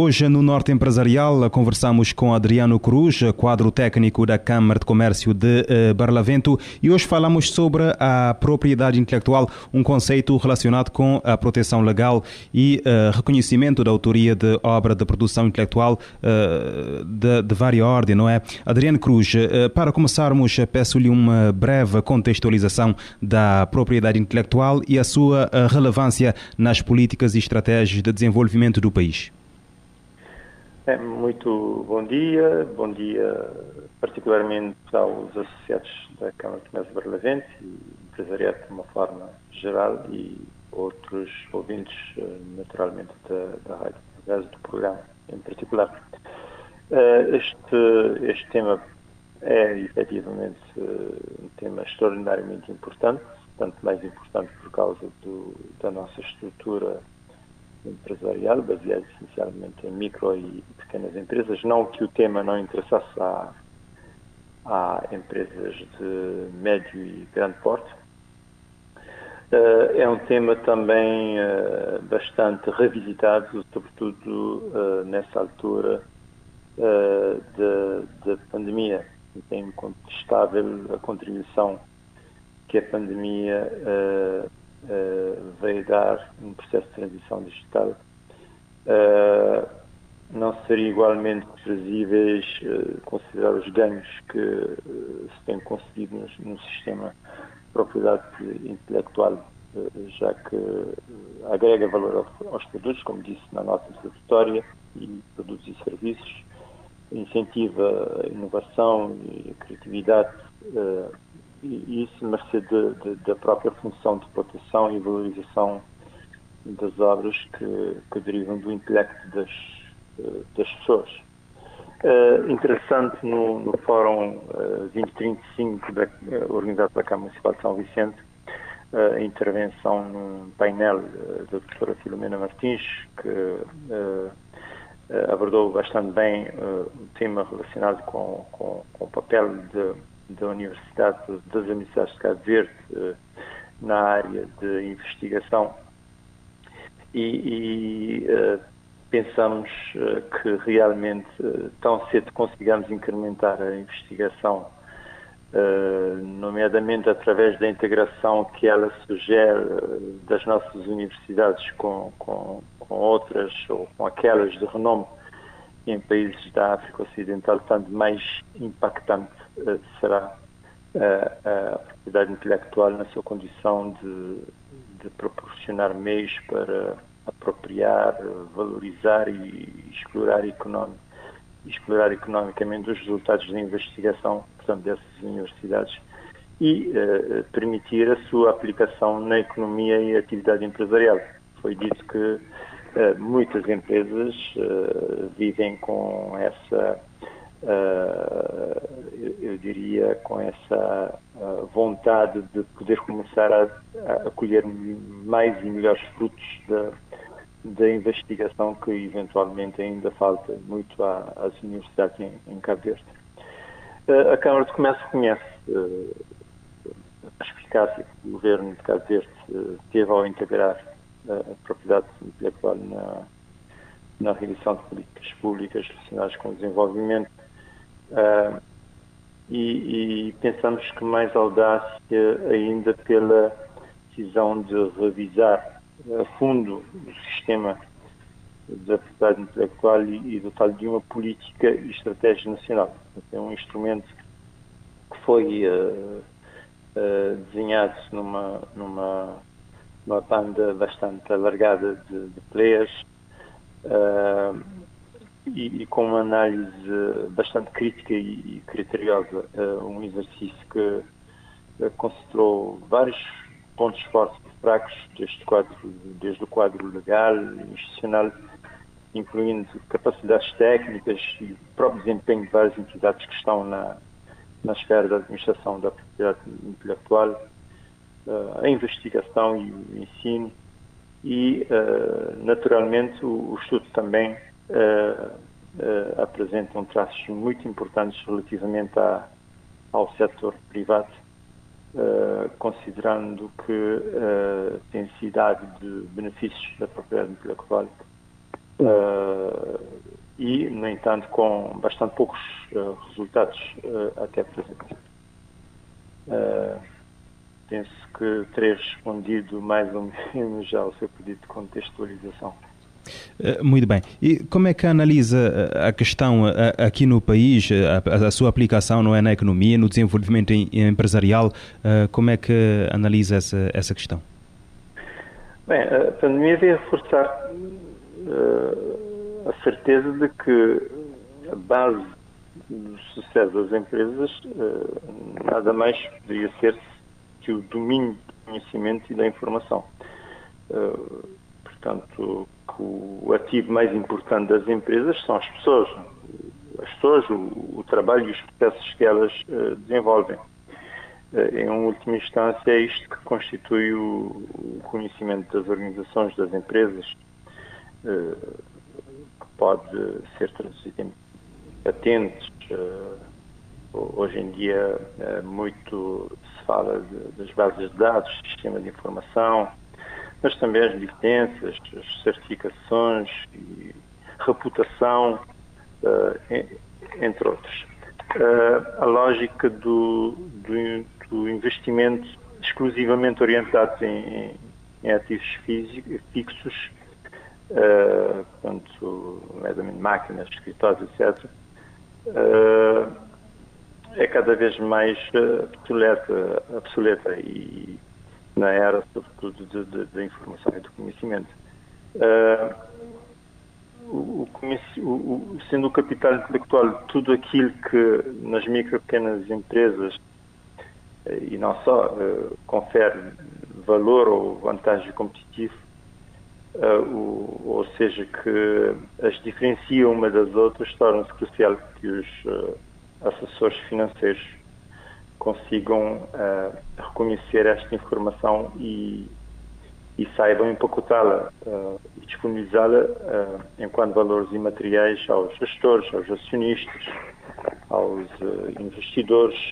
Speaker 3: Hoje, no Norte Empresarial, conversamos com Adriano Cruz, quadro técnico da Câmara de Comércio de uh, Barlavento, e hoje falamos sobre a propriedade intelectual, um conceito relacionado com a proteção legal e uh, reconhecimento da autoria de obra de produção intelectual uh, de, de várias ordens, não é? Adriano Cruz, para começarmos, peço-lhe uma breve contextualização da propriedade intelectual e a sua relevância nas políticas e estratégias de desenvolvimento do país.
Speaker 4: É, muito bom dia, bom dia particularmente aos associados da Câmara de Comércio Barlavento e empresariado de uma forma geral e outros ouvintes, eh, naturalmente, da, da Rádio do programa em particular. Eh, este, este tema é efetivamente eh, um tema extraordinariamente importante, tanto mais importante por causa do, da nossa estrutura empresarial, baseado essencialmente em micro e pequenas empresas. Não que o tema não interessasse a, a empresas de médio e grande porte. Uh, é um tema também uh, bastante revisitado, sobretudo uh, nessa altura da pandemia. É incontestável a contribuição que a pandemia uh, veio dar um processo de transição digital, uh, não seria igualmente previsíveis uh, considerar os ganhos que se têm conseguido no, no, sistema de propriedade intelectual, já que agrega valor aos produtos, como disse na nossa introdutória, e produtos e serviços, incentiva a inovação e a criatividade e isso mercê da própria função de proteção e valorização das obras que, que derivam do intelecto das, eh, das pessoas. Uh, interessante no, no Fórum uh, 2035 da, uh, organizado pela Câmara Municipal de São Vicente a intervenção num painel da doutora Filomena Martins que abordou bastante bem o tema relacionado com, com, com o papel de da Universidade das Universidades de Cabo Verde eh, na área de investigação. E, e uh, pensamos uh, que realmente tão cedo consigamos incrementar a investigação, nomeadamente através da integração que ela sugere das nossas universidades com, com, com outras ou com aquelas de renome em países da África Ocidental, tanto mais impactante será a, a propriedade intelectual na sua condição de, de proporcionar meios para apropriar, valorizar e explorar, economic, explorar economicamente os resultados da investigação, portanto, dessas universidades e uh, permitir a sua aplicação na economia e atividade empresarial. Foi dito que uh, muitas empresas uh, vivem com essa, eu, eu, diria, com essa vontade de poder começar a, a colher mais e melhores frutos da, da investigação que eventualmente ainda falta muito às universidades em, em Cabo Verde. A Câmara de Comércio reconhece a eficácia que o governo de Cabo Verde teve ao integrar a propriedade intelectual na, na realização de políticas públicas relacionadas com o desenvolvimento. Uh, e, e, pensamos que mais audácia ainda pela decisão de revisar a fundo o sistema da propriedade intelectual e, e dotá-lo de uma política e estratégia nacional. É um instrumento que foi uh, uh, desenhado numa, numa, numa banda bastante alargada de, de players uh, e, e, com uma análise bastante crítica e, e criteriosa. um exercício que considerou vários pontos fortes e fracos deste quadro, desde o quadro legal, institucional, incluindo capacidades técnicas e o próprio desempenho de várias entidades que estão na, na esfera da administração da propriedade intelectual, a investigação e o ensino e, naturalmente, o, estudo também uh, apresenta traços muito importantes relativamente à, ao setor privado, considerando que a densidade de benefícios da propriedade intelectual e, no entanto, com bastante poucos uh, resultados uh, até presente. Uh, penso que terei respondido mais ou menos ao seu pedido de contextualização.
Speaker 5: Muito bem. E como é que analisa a questão aqui no país, a, sua aplicação não é na economia, no desenvolvimento empresarial? Como é que analisa essa, essa questão?
Speaker 4: Bem, a pandemia veio reforçar a certeza de que a base do sucesso das empresas uh, nada mais poderia ser que o domínio do conhecimento e da informação. Uh, portanto, o ativo mais importante das empresas são as pessoas. As pessoas, o, o trabalho e os processos que elas uh, desenvolvem. Em última instância, é isto que constitui o, o conhecimento das organizações, das empresas, pode ser traduzido em patentes. Hoje em dia muito se fala das bases de dados, sistema de informação, mas também as licenças, as certificações e reputação, eh, entre outros. A lógica do, do, do investimento exclusivamente orientado em, em ativos fixos uh, portanto, nomeadamente máquinas, escritórios, etc., uh, é cada vez mais obsoleta, obsoleta e na era, sobretudo, da informação e do conhecimento. Uh, o, o, sendo o capital intelectual tudo aquilo que nas micro pequenas empresas e não só uh, confere valor ou vantagem competitiva o, ou seja, que as diferenciam uma das outras, torna-se crucial que os assessores financeiros consigam uh, reconhecer esta informação e, e saibam empacotá-la e disponibilizá-la enquanto valores imateriais aos gestores, aos acionistas, aos investidores,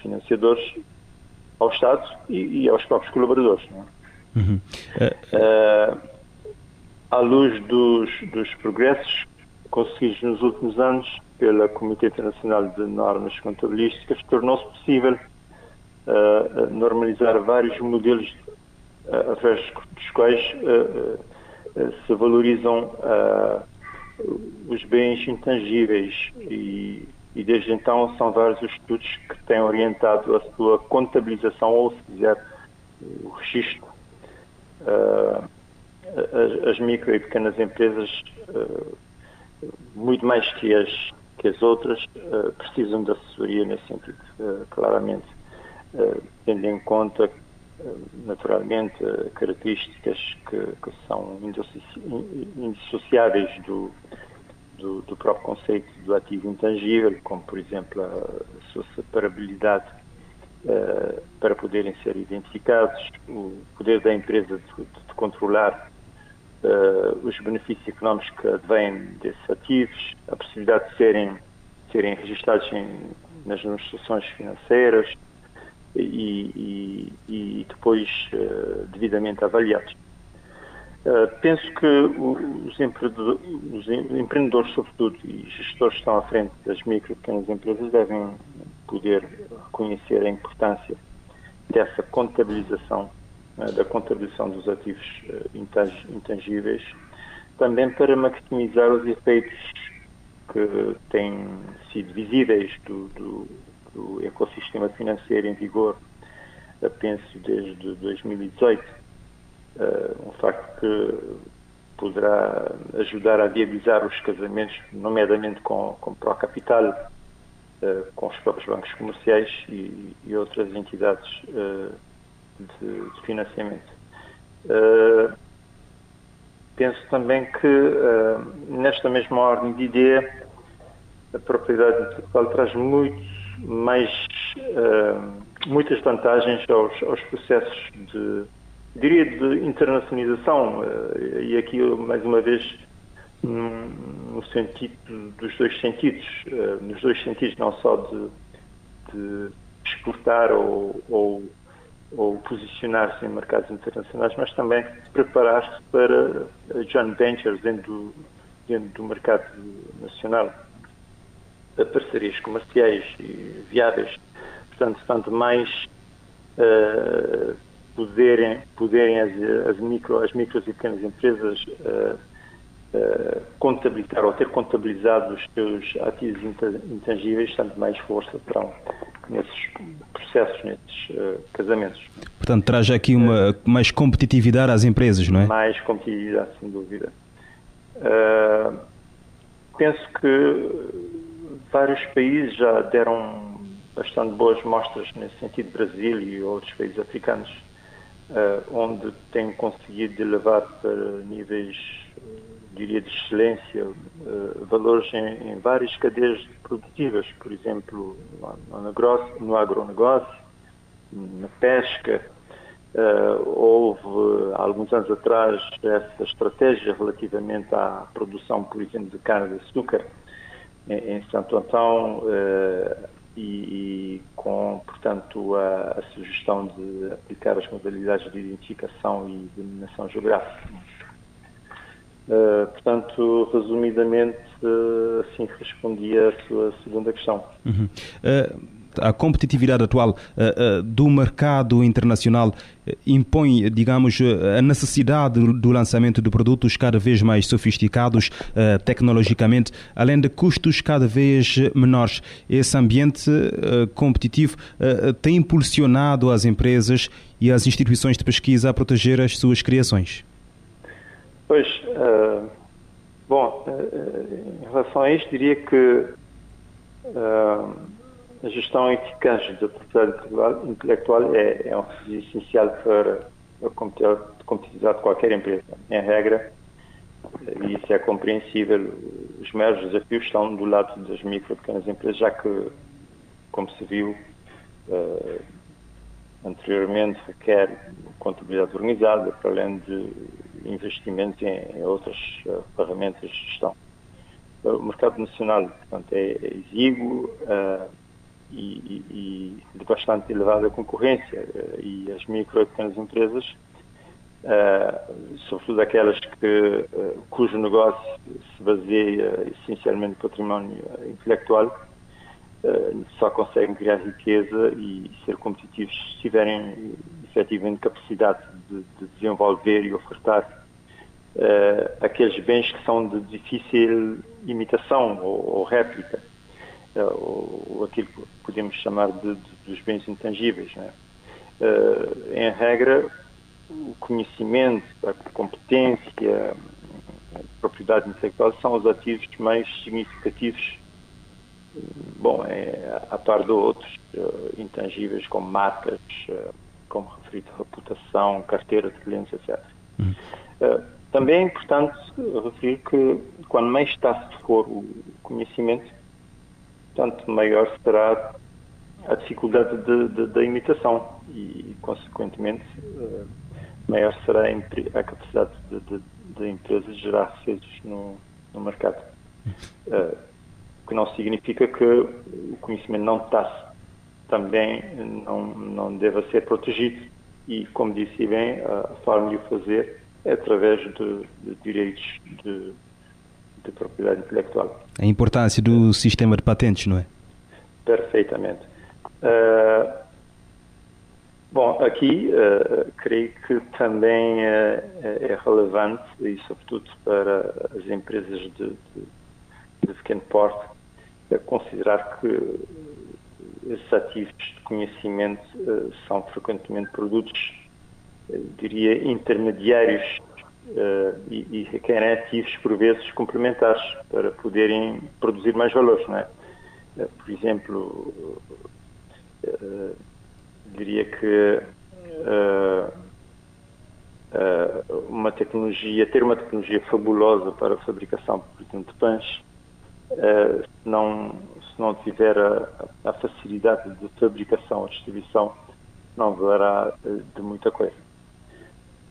Speaker 4: financiadores, ao Estado e, e, aos próprios colaboradores. É? Uhum. Uh, à luz dos, dos progressos conseguidos nos últimos anos pela Comitê Internacional de Normas Contabilísticas, tornou-se possível uh, normalizar vários modelos uh, através dos quais se valorizam os bens intangíveis e, e desde então são vários os estudos que tem orientado a sua contabilização ou, se quiser, o registro. Uh, as, micro e pequenas empresas, uh, muito mais que as, que as outras, uh, precisam de assessoria nesse sentido, claramente, tendo em conta, naturalmente, características que, que são indissociáveis do, do, do, próprio conceito do ativo intangível, como, por exemplo, a sua separabilidade uh, para poderem ser identificados, o poder da empresa de, de controlar uh, os benefícios económicos que advêm desses ativos, a possibilidade de serem, serem registrados em, nas instituições financeiras e, e, e depois uh, devidamente avaliados. Uh, penso que os os empreendedores, sobretudo, e gestores que estão à frente das micro e pequenas empresas devem poder reconhecer a importância dessa contabilização, da contabilização dos ativos uh, intangíveis, também para maximizar os efeitos que têm sido visíveis do, do, do ecossistema financeiro em vigor, penso desde 2018 uh, um facto que poderá ajudar a viabilizar os casamentos, nomeadamente com, com Pro Capital, uh, com os próprios bancos comerciais e, e outras entidades de, de, financiamento. penso também que, nesta mesma ordem de ideia, a propriedade intelectual traz muito mais, muitas vantagens aos, aos processos de diria de internacionalização, e aqui mais uma vez no sentido dos dois sentidos, nos dois sentidos, não só de, de exportar ou, ou, ou posicionar-se em mercados internacionais, mas também preparar-se para joint ventures dentro do, dentro do mercado nacional, a parcerias comerciais viáveis. Portanto, tanto mais uh, poderem, poderem as, as, micro, as micros e pequenas empresas uh, contabilizar ou ter contabilizado os seus ativos intangíveis, tanto mais força terão nesses processos, nesses uh, casamentos.
Speaker 5: Portanto, traz aqui uma mais competitividade às empresas, não é?
Speaker 4: Mais competitividade, sem dúvida. penso que vários países já deram bastante boas mostras nesse sentido, Brasil e outros países africanos uh, onde tem conseguido levar para níveis, uh, diria, de excelência, uh, valores em, em, várias cadeias produtivas, por exemplo, no, negócio, no agronegócio, na pesca. houve, há alguns anos atrás, essa estratégia relativamente à produção, por exemplo, de cana-de-açúcar em, em Santo Antão e, e com, portanto, a, a, sugestão de aplicar as modalidades de identificação e denominação geográfica. Uh, portanto, resumidamente, uh, assim respondi à sua segunda questão.
Speaker 5: Uhum. Uh a competitividade atual do mercado internacional impõe, digamos, a necessidade do lançamento de produtos cada vez mais sofisticados tecnologicamente, além de custos cada vez menores. Esse ambiente competitivo tem impulsionado as empresas e as instituições de pesquisa a proteger as suas criações.
Speaker 4: Pois, bom, em relação a isto, diria que a gestão eficaz da propriedade intelectual é, é um requisito essencial para a competitividade de qualquer empresa. Em regra, e isso é compreensível, os maiores desafios estão do lado das micro e pequenas empresas, já que, como se viu uh, anteriormente, requer contabilidade organizada, para além de investimentos em, outras uh, ferramentas de gestão. O mercado nacional, portanto, é, é exíguo, uh, e, e, de bastante elevada concorrência eh, e as micro e pequenas empresas, uh, sobretudo aquelas que, uh, cujo negócio se baseia essencialmente no património intelectual, uh, só conseguem criar riqueza e ser competitivos se tiverem efetivamente capacidade de, de desenvolver e ofertar aqueles bens que são de difícil imitação ou, ou réplica ou aquilo que podemos chamar de, de dos bens intangíveis. Né? em regra, o conhecimento, a competência, a propriedade intelectual são os ativos mais significativos, bom, é, a par de outros uh, intangíveis como marcas, uh, como referido reputação, carteira de clientes, etc. Uhum. Uh, também é importante referir que quando mais escasso for o conhecimento, tanto maior será a dificuldade da imitação e, consequentemente, maior será a capacidade de, de, de empresas gerar receitos no, no mercado. Uh, o que não significa que o conhecimento não está também não, não deva ser protegido. E, como disse bem, a forma de o fazer é através de, de direitos de, de, propriedade intelectual.
Speaker 5: A importância do sistema de patentes, não é?
Speaker 4: Perfeitamente. Uh, Bom, aqui uh, creio que também uh, é relevante, e sobretudo para as empresas de, de, de pequeno porte, considerar que esses ativos de conhecimento são frequentemente produtos, diria, intermediários e, e requerem ativos, por vezes, complementares para poderem produzir mais valores, não é? por exemplo, diria que uma tecnologia, ter uma tecnologia fabulosa para a fabricação, por exemplo, de pães, uh, se, não, se não tiver a, a, facilidade de fabricação ou distribuição, não valerá de muita coisa.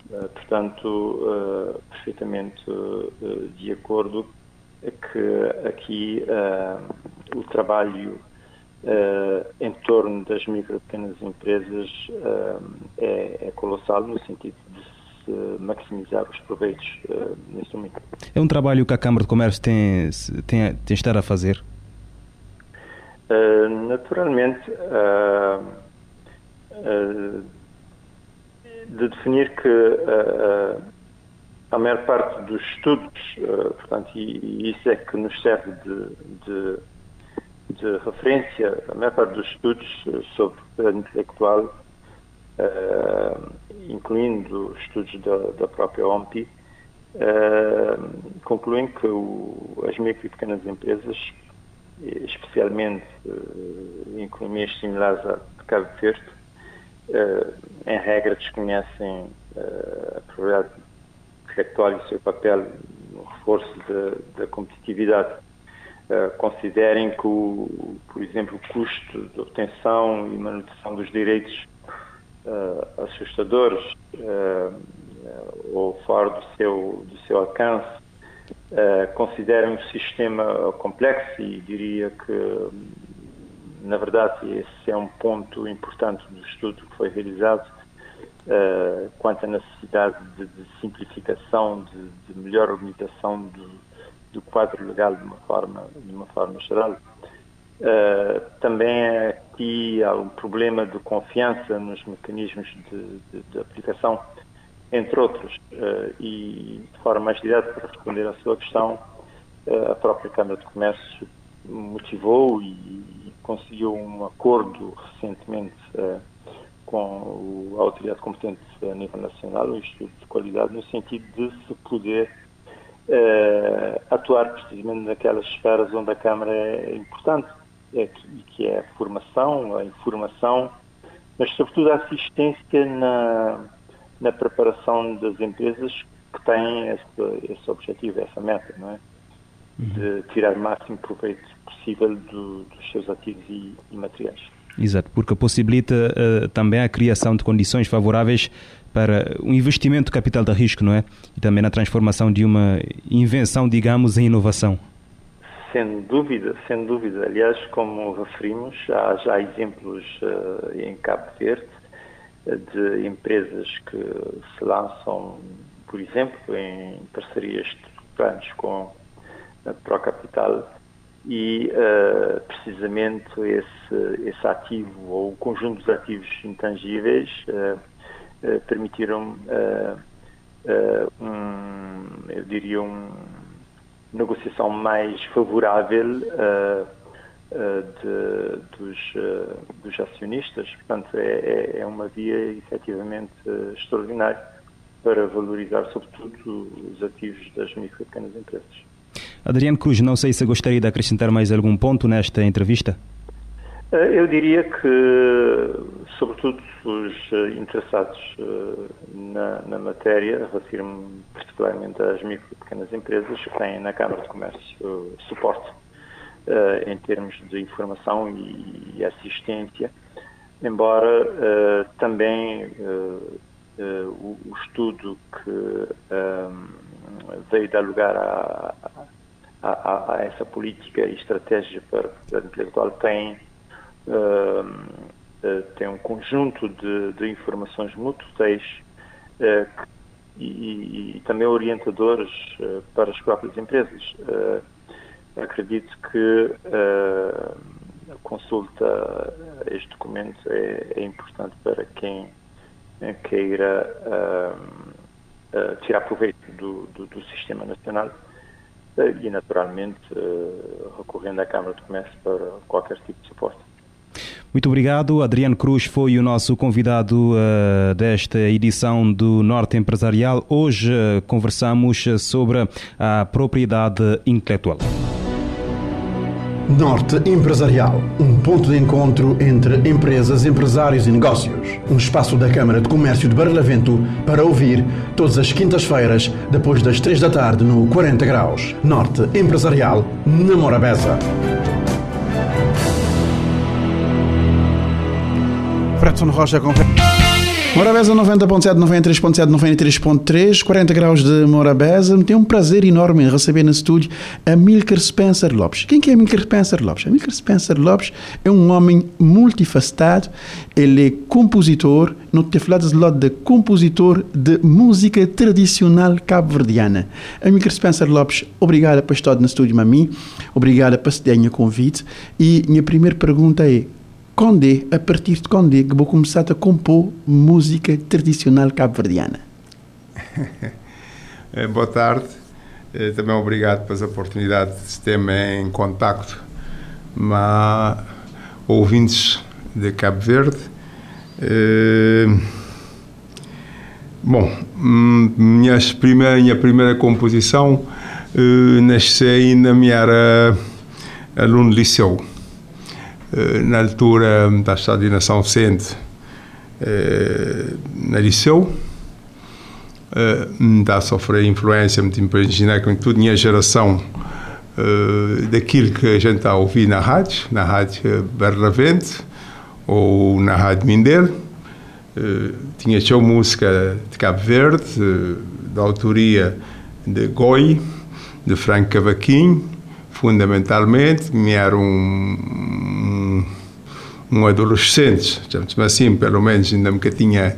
Speaker 4: portanto, perfeitamente de acordo que aqui o trabalho em torno das micro e pequenas empresas é, é, colossal no sentido de maximizar os proveitos uh, neste momento.
Speaker 5: É um trabalho que a Câmara de Comércio tem, tem, tem estado a fazer?
Speaker 4: naturalmente, de definir que a maior parte dos estudos, portanto, e, e, isso é que nos serve de, de de referência, a maior parte dos estudos sobre propriedade intelectual, uh, incluindo estudos da, da própria OMPI, uh, concluem que o, as micro e pequenas empresas, especialmente uh, em economias similares à de Cabo Verde, em regra desconhecem a propriedade intelectual e o seu papel no reforço da competitividade. Eh, considerem que, o, por exemplo, o custo de obtenção e manutenção dos direitos uh, assustadores uh, ou fora do seu, do seu alcance, considerem o sistema complexo e diria que, na verdade, esse é um ponto importante do estudo que foi realizado quanto à necessidade de, de simplificação, de, de melhor organização do do quadro legal de uma forma, de uma forma geral. Uh, também aqui há um problema de confiança nos mecanismos de, de, de aplicação, entre outros. Uh, e, de forma mais direta, para responder à sua questão, uh, a própria Câmara de Comércio motivou e, e conseguiu um acordo recentemente com a autoridade competente a nível nacional, o Instituto de Qualidade, no sentido de se poder atuar precisamente naquelas esferas onde a Câmara é importante, é que, que é a formação, a informação, mas sobretudo a assistência na, na preparação das empresas que têm esse, esse objetivo, essa meta, não é? Uhum. De tirar o máximo proveito possível do, dos seus ativos e, e materiais.
Speaker 5: Exato, porque possibilita uh, também a criação de condições favoráveis para o investimento de capital de risco, não é? E também na transformação de uma invenção, digamos, em inovação.
Speaker 4: Sem dúvida, sem dúvida. Aliás, como referimos, há já exemplos uh, em Cabo Verde eh, de empresas que se lançam, por exemplo, em parcerias estruturantes com a Procapital e uh, precisamente esse, esse ativo ou o conjunto dos ativos intangíveis uh, permitiram um, eu diria uma negociação mais favorável de, dos, dos, acionistas. Portanto, é, é, é uma via efetivamente extraordinária para valorizar, sobretudo, os ativos das micro e pequenas empresas.
Speaker 5: Adriano Cruz, não sei se gostaria de acrescentar mais algum ponto nesta entrevista.
Speaker 4: Eu diria que, sobretudo, os interessados na, na matéria, refiro-me particularmente às micro e pequenas empresas, que têm na Câmara de Comércio suporte em termos de informação e assistência, embora também o, estudo que veio dar lugar a, a, a, essa política e estratégia para a propriedade intelectual tem tem um conjunto de, de informações muito úteis uh, e, e, também orientadores para as próprias empresas. acredito que a consulta a este documento é, é importante para quem queira tirar proveito do, do, do sistema nacional e, naturalmente, recorrendo à Câmara de Comércio para qualquer tipo de suporte.
Speaker 5: Muito obrigado. Adriano Cruz foi o nosso convidado uh, desta edição do Norte Empresarial. Hoje uh, conversamos sobre a propriedade intelectual.
Speaker 1: Norte Empresarial, um ponto de encontro entre empresas, empresários e negócios. Um espaço da Câmara de Comércio de Barlavento para ouvir todas as quintas-feiras, depois das três da tarde, no 40 Graus. Norte Empresarial, na Morabeza. Fredson Rocha com Morabeza 90.7, 93.7, 93.3, 40 graus de Morabeza. Tem um prazer enorme em receber no estúdio Amílcar Spencer Lopes. Quem que é Amílcar Spencer Lopes? Amílcar Spencer Lopes é um homem multifacetado. Ele é compositor, não te falas de de compositor de música tradicional cabo-verdiana. Amílcar Spencer Lopes, obrigado por estar no estúdio, mami. Obrigado por ter o convite. E minha primeira pergunta é: Condé, a partir de Condé, que vou começar a compor música tradicional cabo-verdiana. *laughs*
Speaker 6: Eh, boa tarde. Eh, também obrigado pela oportunidade de ter-me em contacto com ouvintes de Cabo Verde. Eh, bom, hum, minha primeira, minha primeira composição nasceu na minha era aluno de liceu na altura da Estado de Nação Centro, eh, na Liceu, está a sofrer influência, me imaginar com toda a minha geração daquilo que a gente está a ouvir na rádio, na rádio Berlavente ou na rádio Mindelo. tinha show música de Cabo Verde, da autoria de Goi, de Franco Cavaquinho, fundamentalmente, me era um, um, adolescente, chamamos assim, pelo menos ainda nunca tinha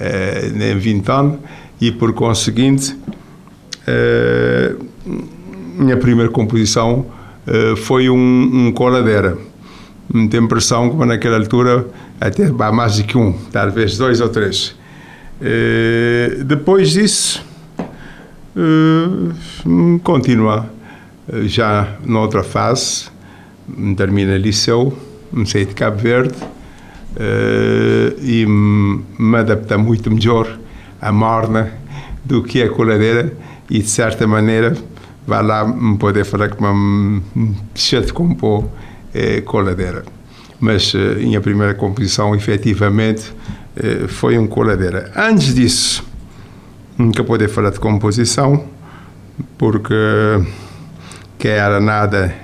Speaker 6: eh, nem 20 anos, e por conseguinte, eh, minha primeira composição eh, foi um, um coladeira. Me tem impressão que naquela altura até mais de que um, talvez dois ou três. Eh, depois disso, continua já noutra fase, termina liceu, comecei de Cabo Verde uh, e me adapta muito melhor à morna do que a coladeira e de certa maneira vai lá me poder falar que me deixa de compor é, coladeira. Mas uh, minha primeira composição efetivamente foi um coladeira. Antes disso, nunca poder falar de composição porque que era nada,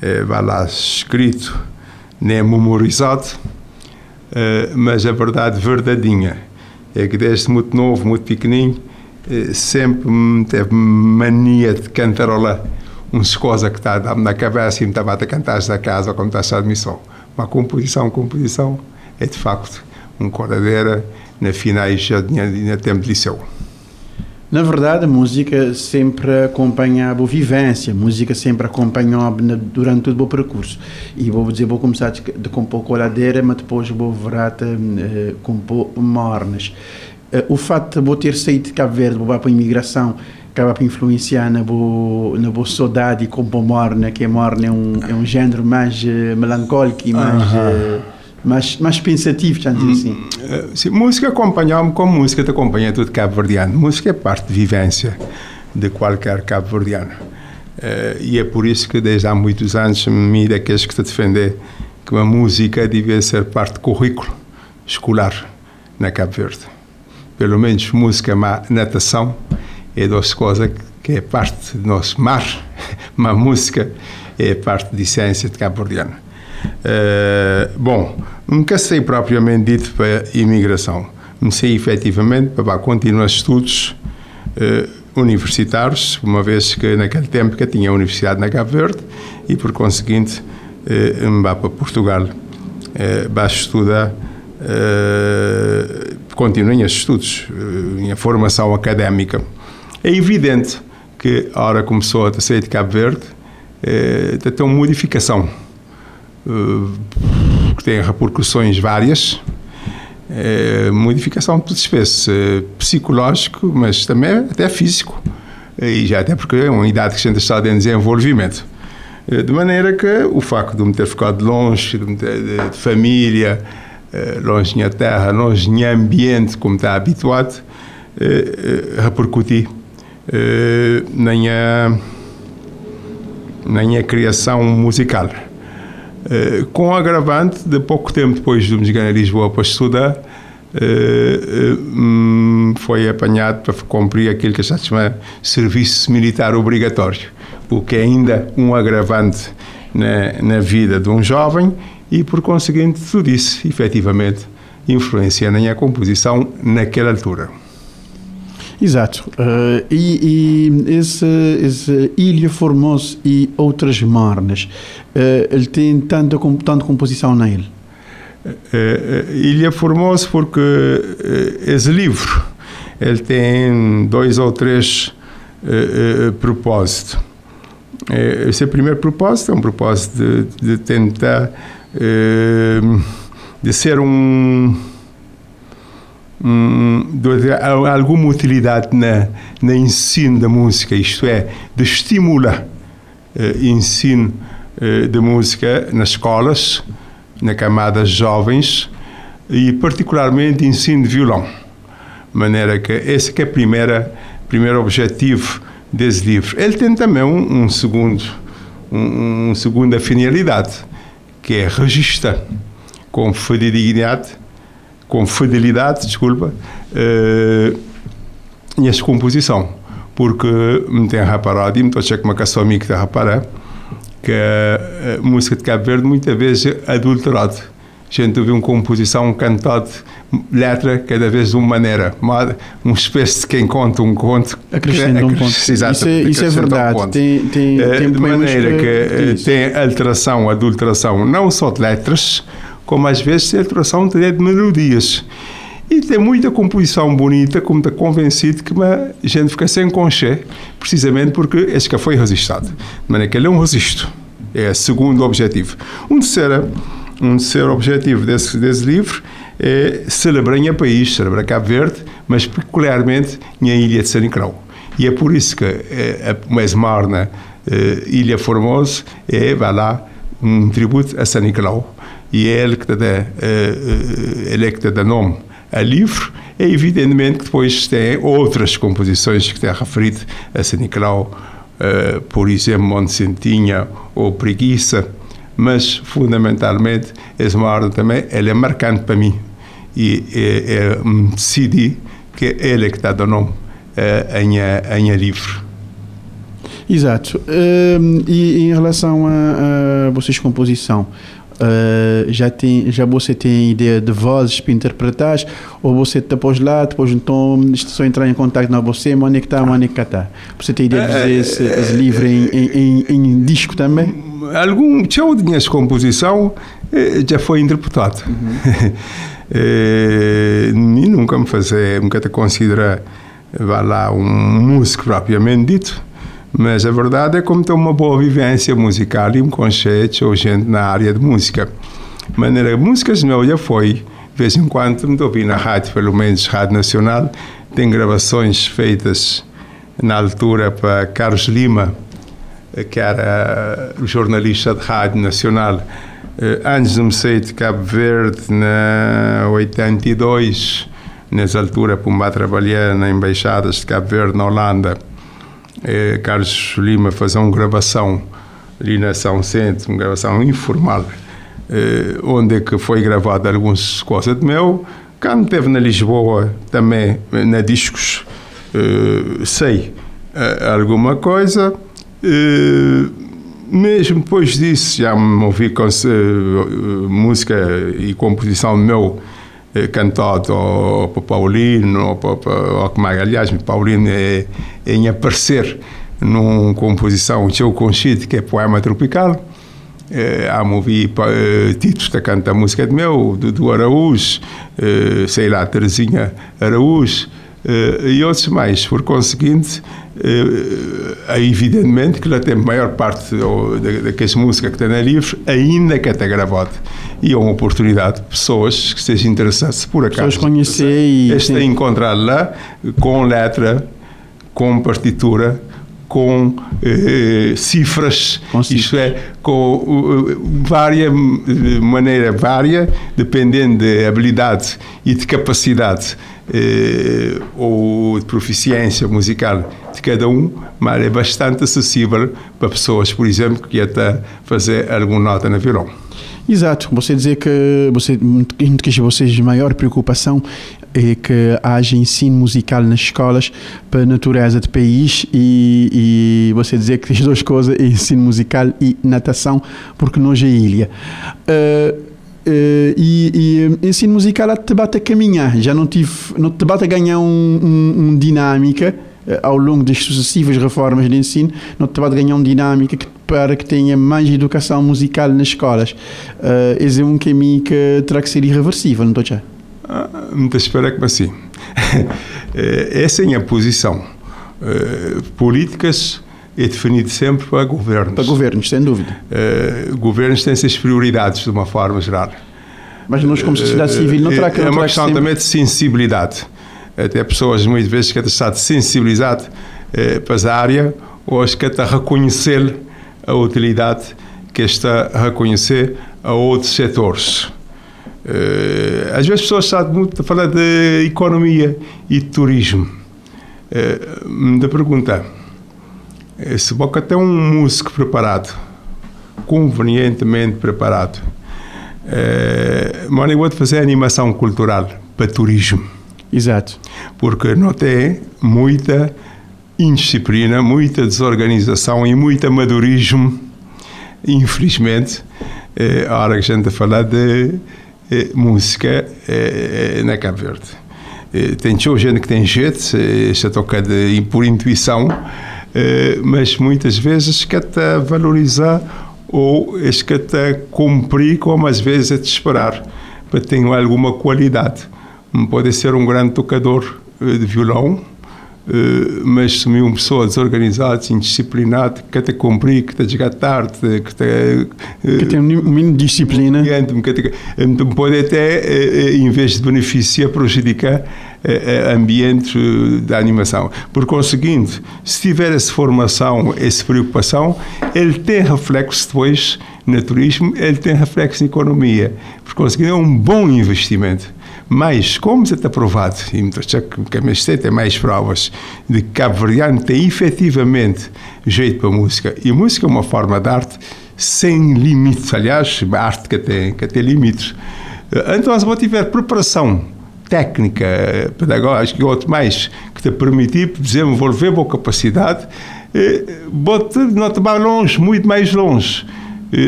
Speaker 6: eh, lá, escrito, nem memorizado, eh, mas a verdade verdadeinha é que desde muito novo, muito pequenino, eh, sempre teve mania de cantarolar uns coisas que está na cabeça e me estava a cantar da casa como está a missão. Uma composição, composição, é de facto um coradeira na finais já tinha tempo de liceu.
Speaker 1: Na verdade, a música sempre acompanha a boa vivência, a música sempre acompanha durante todo o percurso. E vou dizer, vou começar de, compor coladeira, mas depois vou virar a uh, compor mornas. Uh, o fato de vou ter saído de Cabo Verde, vou para a imigração, acaba por influenciar na boa, na boa saudade como morna, que a morna é um, é um género mais uh, melancólico e mais, uh, mais, mais pensativo, dizer assim.
Speaker 6: Uh, sim, música acompanha-me como música te acompanha tudo cabo-verdiano. Música é parte de vivência de qualquer cabo-verdiano. Uh, e é por isso que desde há muitos anos me daqueles que te defender que a música devia ser parte do currículo escolar na Cabo Verde. Pelo menos música, natação, é duas coisas que é parte do nosso mar, *laughs* mas música é parte de ciência de Cabo Verdeano. Uh, bom, nunca sei propriamente dito para a imigração, sei efetivamente para continuar estudos uh, universitários, uma vez que naquele tempo que tinha a universidade na Cabo Verde e por conseguinte me vá para Portugal, uh, vai estudar Uh, continuem estes estudos, em formação académica. É evidente que a hora começou a sair de Cabo Verde, uh, tem uma modificação que tem repercussões várias, modificação de espécie, psicológico, mas também até físico, e já até porque é uma idade que a gente está em desenvolvimento. De maneira que o facto de me ter ficado longe de, de, de família, longe da terra, longe do ambiente como está habituado, repercutir na minha, na minha criação musical. Com o agravante de pouco tempo depois de me chegar a Lisboa para estudar, foi apanhado para cumprir aquilo que se chama serviço militar obrigatório, o que é ainda um agravante na, na vida de um jovem e, por conseguinte, tudo isso, efetivamente, influencia na minha composição naquela altura.
Speaker 1: Exato. Uh, e, e esse, esse, Ilha Formoso e outras mornas, uh, ele tem tanta, tanta composição nele?
Speaker 6: Uh, Ilha Formoso porque esse livro ele tem dois ou três propósitos. Esse primeiro propósito é um propósito de, de tentar de ser um, de alguma utilidade na, na ensino da música, isto é, de estimular uh, ensino uh, de música nas escolas, na camadas jovens e particularmente ensino de violão. De maneira que esse que é o primeiro, objetivo desse livro. Ele tem também um, um segundo, um, um segunda finalidade, que é registrar com fidelidade, com fidelidade, desculpa, uh, essa composição. Porque me tem reparado, e me estou a que uma canção amiga que está a reparar, que a música de Cabo Verde muitas vezes é adulterada. A gente ouve uma composição, um cantado, letra, cada vez de uma maneira. Uma, uma espécie de quem conta um conto.
Speaker 1: Acrescenta um conto. Exato, isso é, isso é verdade. Um tem, tem, tem
Speaker 6: de maneira que, que tem alteração, adulteração, não só de letras, como às vezes tem alteração de melodias. E tem muita composição bonita, como está convencido que a gente fica sem conché, precisamente porque esse que foi resistado. De maneira que ele é um resisto. É o segundo objetivo. Um terceiro, um terceiro objetivo desse, desse livro é celebrar o país, celebrar Cabo Verde, mas peculiarmente a ilha de San Nicolau. E é por isso que é, a Mesmarna, é, Ilha Formosa, é, vai lá, um tributo a San Nicolau e é ele que te dá, ele é que te dá nome a livro, é evidentemente que depois tem outras composições que tem referido a São Nicolau, uh, por exemplo, Monsentinha ou Preguiça, mas fundamentalmente esse ordem também ele é marcante para mim e é, é, decidi que ele é que está dando nome uh, a minha, a minha livro.
Speaker 1: Exato. Uh, e em relação a, a vocês composição, Uh, já tem já você tem ideia de vozes para interpretar ou você depois lá depois então só entrar em contato com você onde é que está onde é que está você tem ideia de fazer esse, esse livro em, em, em, em, disco também?
Speaker 6: Algum tchau de minha composição eh, já foi interpretado. Uhum. *laughs* e nunca me fazer nunca te considerar vá lá um músico propriamente dito mas a verdade é como tem uma boa vivência musical e um conceito ou gente na área de música. De maneira, músicas não já foi, de vez em quando me ouvi na rádio, pelo menos Rádio Nacional, tem gravações feitas na altura para Carlos Lima, que era jornalista de Rádio Nacional, antes de me sair de Cabo Verde, na 82, nessa altura, para trabalhar na Embaixada de Cabo Verde, na Holanda, Carlos Lima fazia uma gravação ali na São Centro, uma gravação informal, onde que foi gravada algumas coisas de meu. Quando esteve na Lisboa, também na Discos, sei alguma coisa. mesmo depois disso, já me ouvi com música e composição meu cantado ao, para Paulino, para, aliás, Paulino é, é em aparecer numa composição que eu conheci, que é Poema Tropical. É, há ouvi uh, títulos da canta música de meu, do, do Araújo, uh, sei lá, Terezinha Araújo, e outros mais. Por conseguinte, é evidentemente que ela tem a maior parte daquelas músicas que tem na livro, ainda que está gravado. E é uma oportunidade de pessoas que estejam interessadas, por acaso.
Speaker 1: Pessoas conhecer e.
Speaker 6: Esta encontrar lá com letra, com partitura com eh, cifras, com isto é, com uh, várias maneira vária, dependendo de habilidade e de capacidade eh, ou de proficiência musical de cada um, mas é bastante acessível para pessoas, por exemplo, que até fazer alguma nota na violão.
Speaker 1: Exato, você dizer que você que vocês maior preocupação é que haja ensino musical nas escolas para a natureza do país e, e você dizer que as duas coisas é ensino musical e natação porque nós é ilha. Uh, Uh, e, e ensino musical a te bate a caminhar, já não tive, não te bate a ganhar um, um, um dinâmica uh, ao longo das sucessivas reformas de ensino, não te bate a ganhar uma dinâmica que, para que tenha mais educação musical nas escolas. Uh, esse é um caminho que terá que ser irreversível, não estou
Speaker 6: ah, Muito espero que assim. *laughs* Essa é a posição. políticas é definido sempre para governos.
Speaker 1: Para governos, sem dúvida.
Speaker 6: Uh, governos têm essas prioridades de uma forma geral.
Speaker 1: Mas nós, como sociedade civil, não terá que...
Speaker 6: É uma questão
Speaker 1: sempre...
Speaker 6: também de sensibilidade. Até pessoas, muitas vezes, que estão de sensibilidade uh, para a área, ou que estão a reconhecer a utilidade que está a reconhecer a outros setores. Uh, às vezes as pessoas sabem muito a falar de economia e de turismo. Uh, me pergunta esse Boca tem um músico preparado, convenientemente preparado. Mas eu vou fazer animação cultural para turismo.
Speaker 1: Exato.
Speaker 6: Porque não tem muita indisciplina, muita desorganização e muito amadorismo, infelizmente, é, a hora que a gente fala de é, música é, na Cabo Verde. É, tem gente que tem jeito, toca de, por intuição, mas muitas vezes que até valorizar ou que até cumprir como às vezes é de esperar para ter alguma qualidade. Pode ser um grande tocador eh, de violão, mas se uma pessoa desorganizada, indisciplinada, que até cumprir, que está chegar tarde, que,
Speaker 1: uh, que tem um mínimo de disciplina,
Speaker 6: então pode até, em vez de beneficiar, prejudicar o ambiente da animação. Por conseguinte, se tiver essa formação, essa preocupação, ele tem reflexo depois no turismo, ele tem reflexo na economia. Por conseguinte, é um bom investimento. Mas, como está provado, e me que a MST tem mais provas, de que Cabo Verdeano tem efetivamente jeito para música, e música é uma forma de arte sem limites, aliás, arte que tem, que tem limites. Então, se você tiver preparação técnica, pedagógica e outro mais, que te permitir desenvolver boa capacidade, eh, não te vai longe, muito mais longe.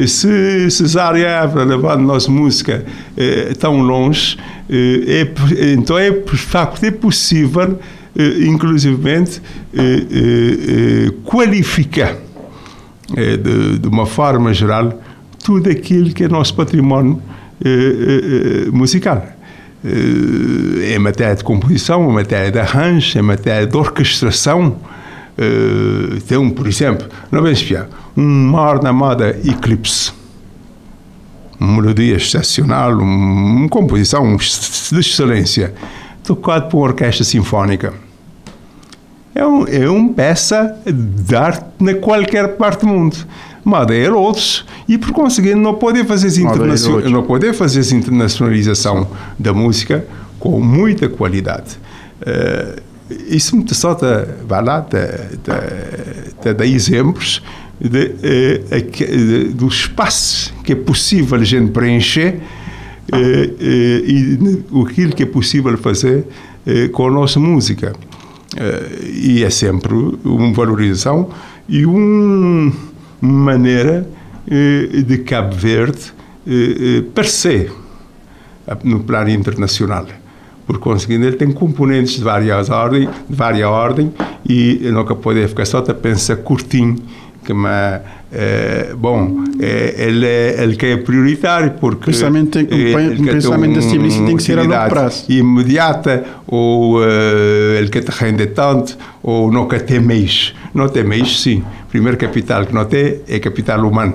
Speaker 6: Se Cesária Évora levar a nossa música eh, tão longe, eh, é, então é, de facto, é possível, eh, inclusivamente, eh, qualificar de, de, uma forma geral tudo aquilo que é nosso património musical. em matéria de composição, em matéria de arranjo, em matéria de orquestração, tem um, por exemplo, não vamos espiar, um mar na moda Eclipse. Uma melodia excepcional, um, uma composição de excelência, tocado por uma orquestra sinfónica. é, um, é uma peça de arte na qualquer parte do mundo. Madeira outros e por conseguinte não poder fazer internacional, não poder fazer essa internacionalização da música com muita qualidade. Uh, isso só vai lá, te, te, te dá exemplos de, de, de, do espaço que é possível a gente preencher eh, eh, e aquilo que é possível fazer eh, com a nossa música. e é sempre uma valorização e uma maneira de Cabo Verde parecer no plano internacional. Por conseguinte, ele tem componentes de várias ordem, de várias ordem e nunca pode ficar só a pensar curtinho mas é, bom é, ele é, ele que é prioritário porque
Speaker 1: pensamento, o pensamento da civilização tem que ser a longo prazo
Speaker 6: imediata ou uh, ele quer te render tanto ou não quer ter mês não tem mês sim primeiro capital que não tem é capital humano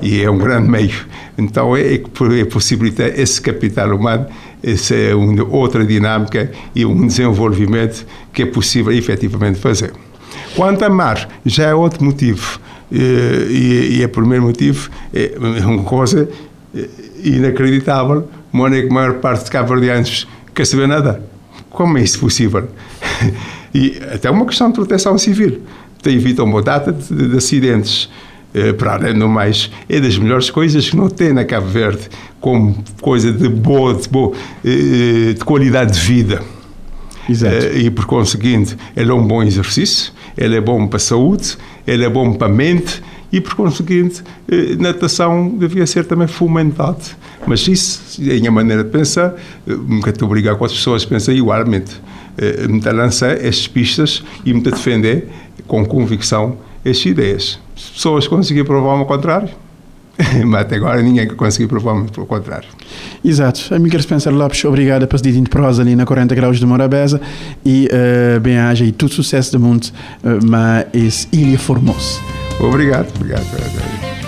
Speaker 6: e é um grande meio então é, é possibilitar esse capital humano essa é uma outra dinâmica e um desenvolvimento que é possível efetivamente fazer. Quanto a mar, já é outro motivo. E, e é o primeiro motivo, é uma coisa inacreditável. Mora que a maior parte de cabo-verdianos quer saber nada. Como é isso possível? *laughs* E até uma questão de proteção civil. Te evita uma data de, de acidentes. Eh, para além do mais, é das melhores coisas que não tem na Cabo Verde, como coisa de boa, de, boa, de qualidade de vida.
Speaker 1: Exato.
Speaker 6: E por conseguinte, ele é um bom exercício, ele é bom para a saúde, ele é bom para a mente e por conseguinte, eh, natação devia ser também fomentado. Mas isso, a minha maneira de pensar, eh, nunca te obrigar com as pessoas a pensar igualmente. Me lançar estas pistas e me defender com convicção estas ideias. Se pessoas conseguirem provar o contrário, *laughs* mas até agora ninguém conseguiu provar pelo contrário.
Speaker 1: Exato. Amiga Spencer Lopes, obrigada por ter de prosa ali na 40 graus de Morabeza e uh, bem-aja e todo sucesso do mundo, uh, mas Ilha Formosa.
Speaker 6: Obrigado, obrigado. obrigado.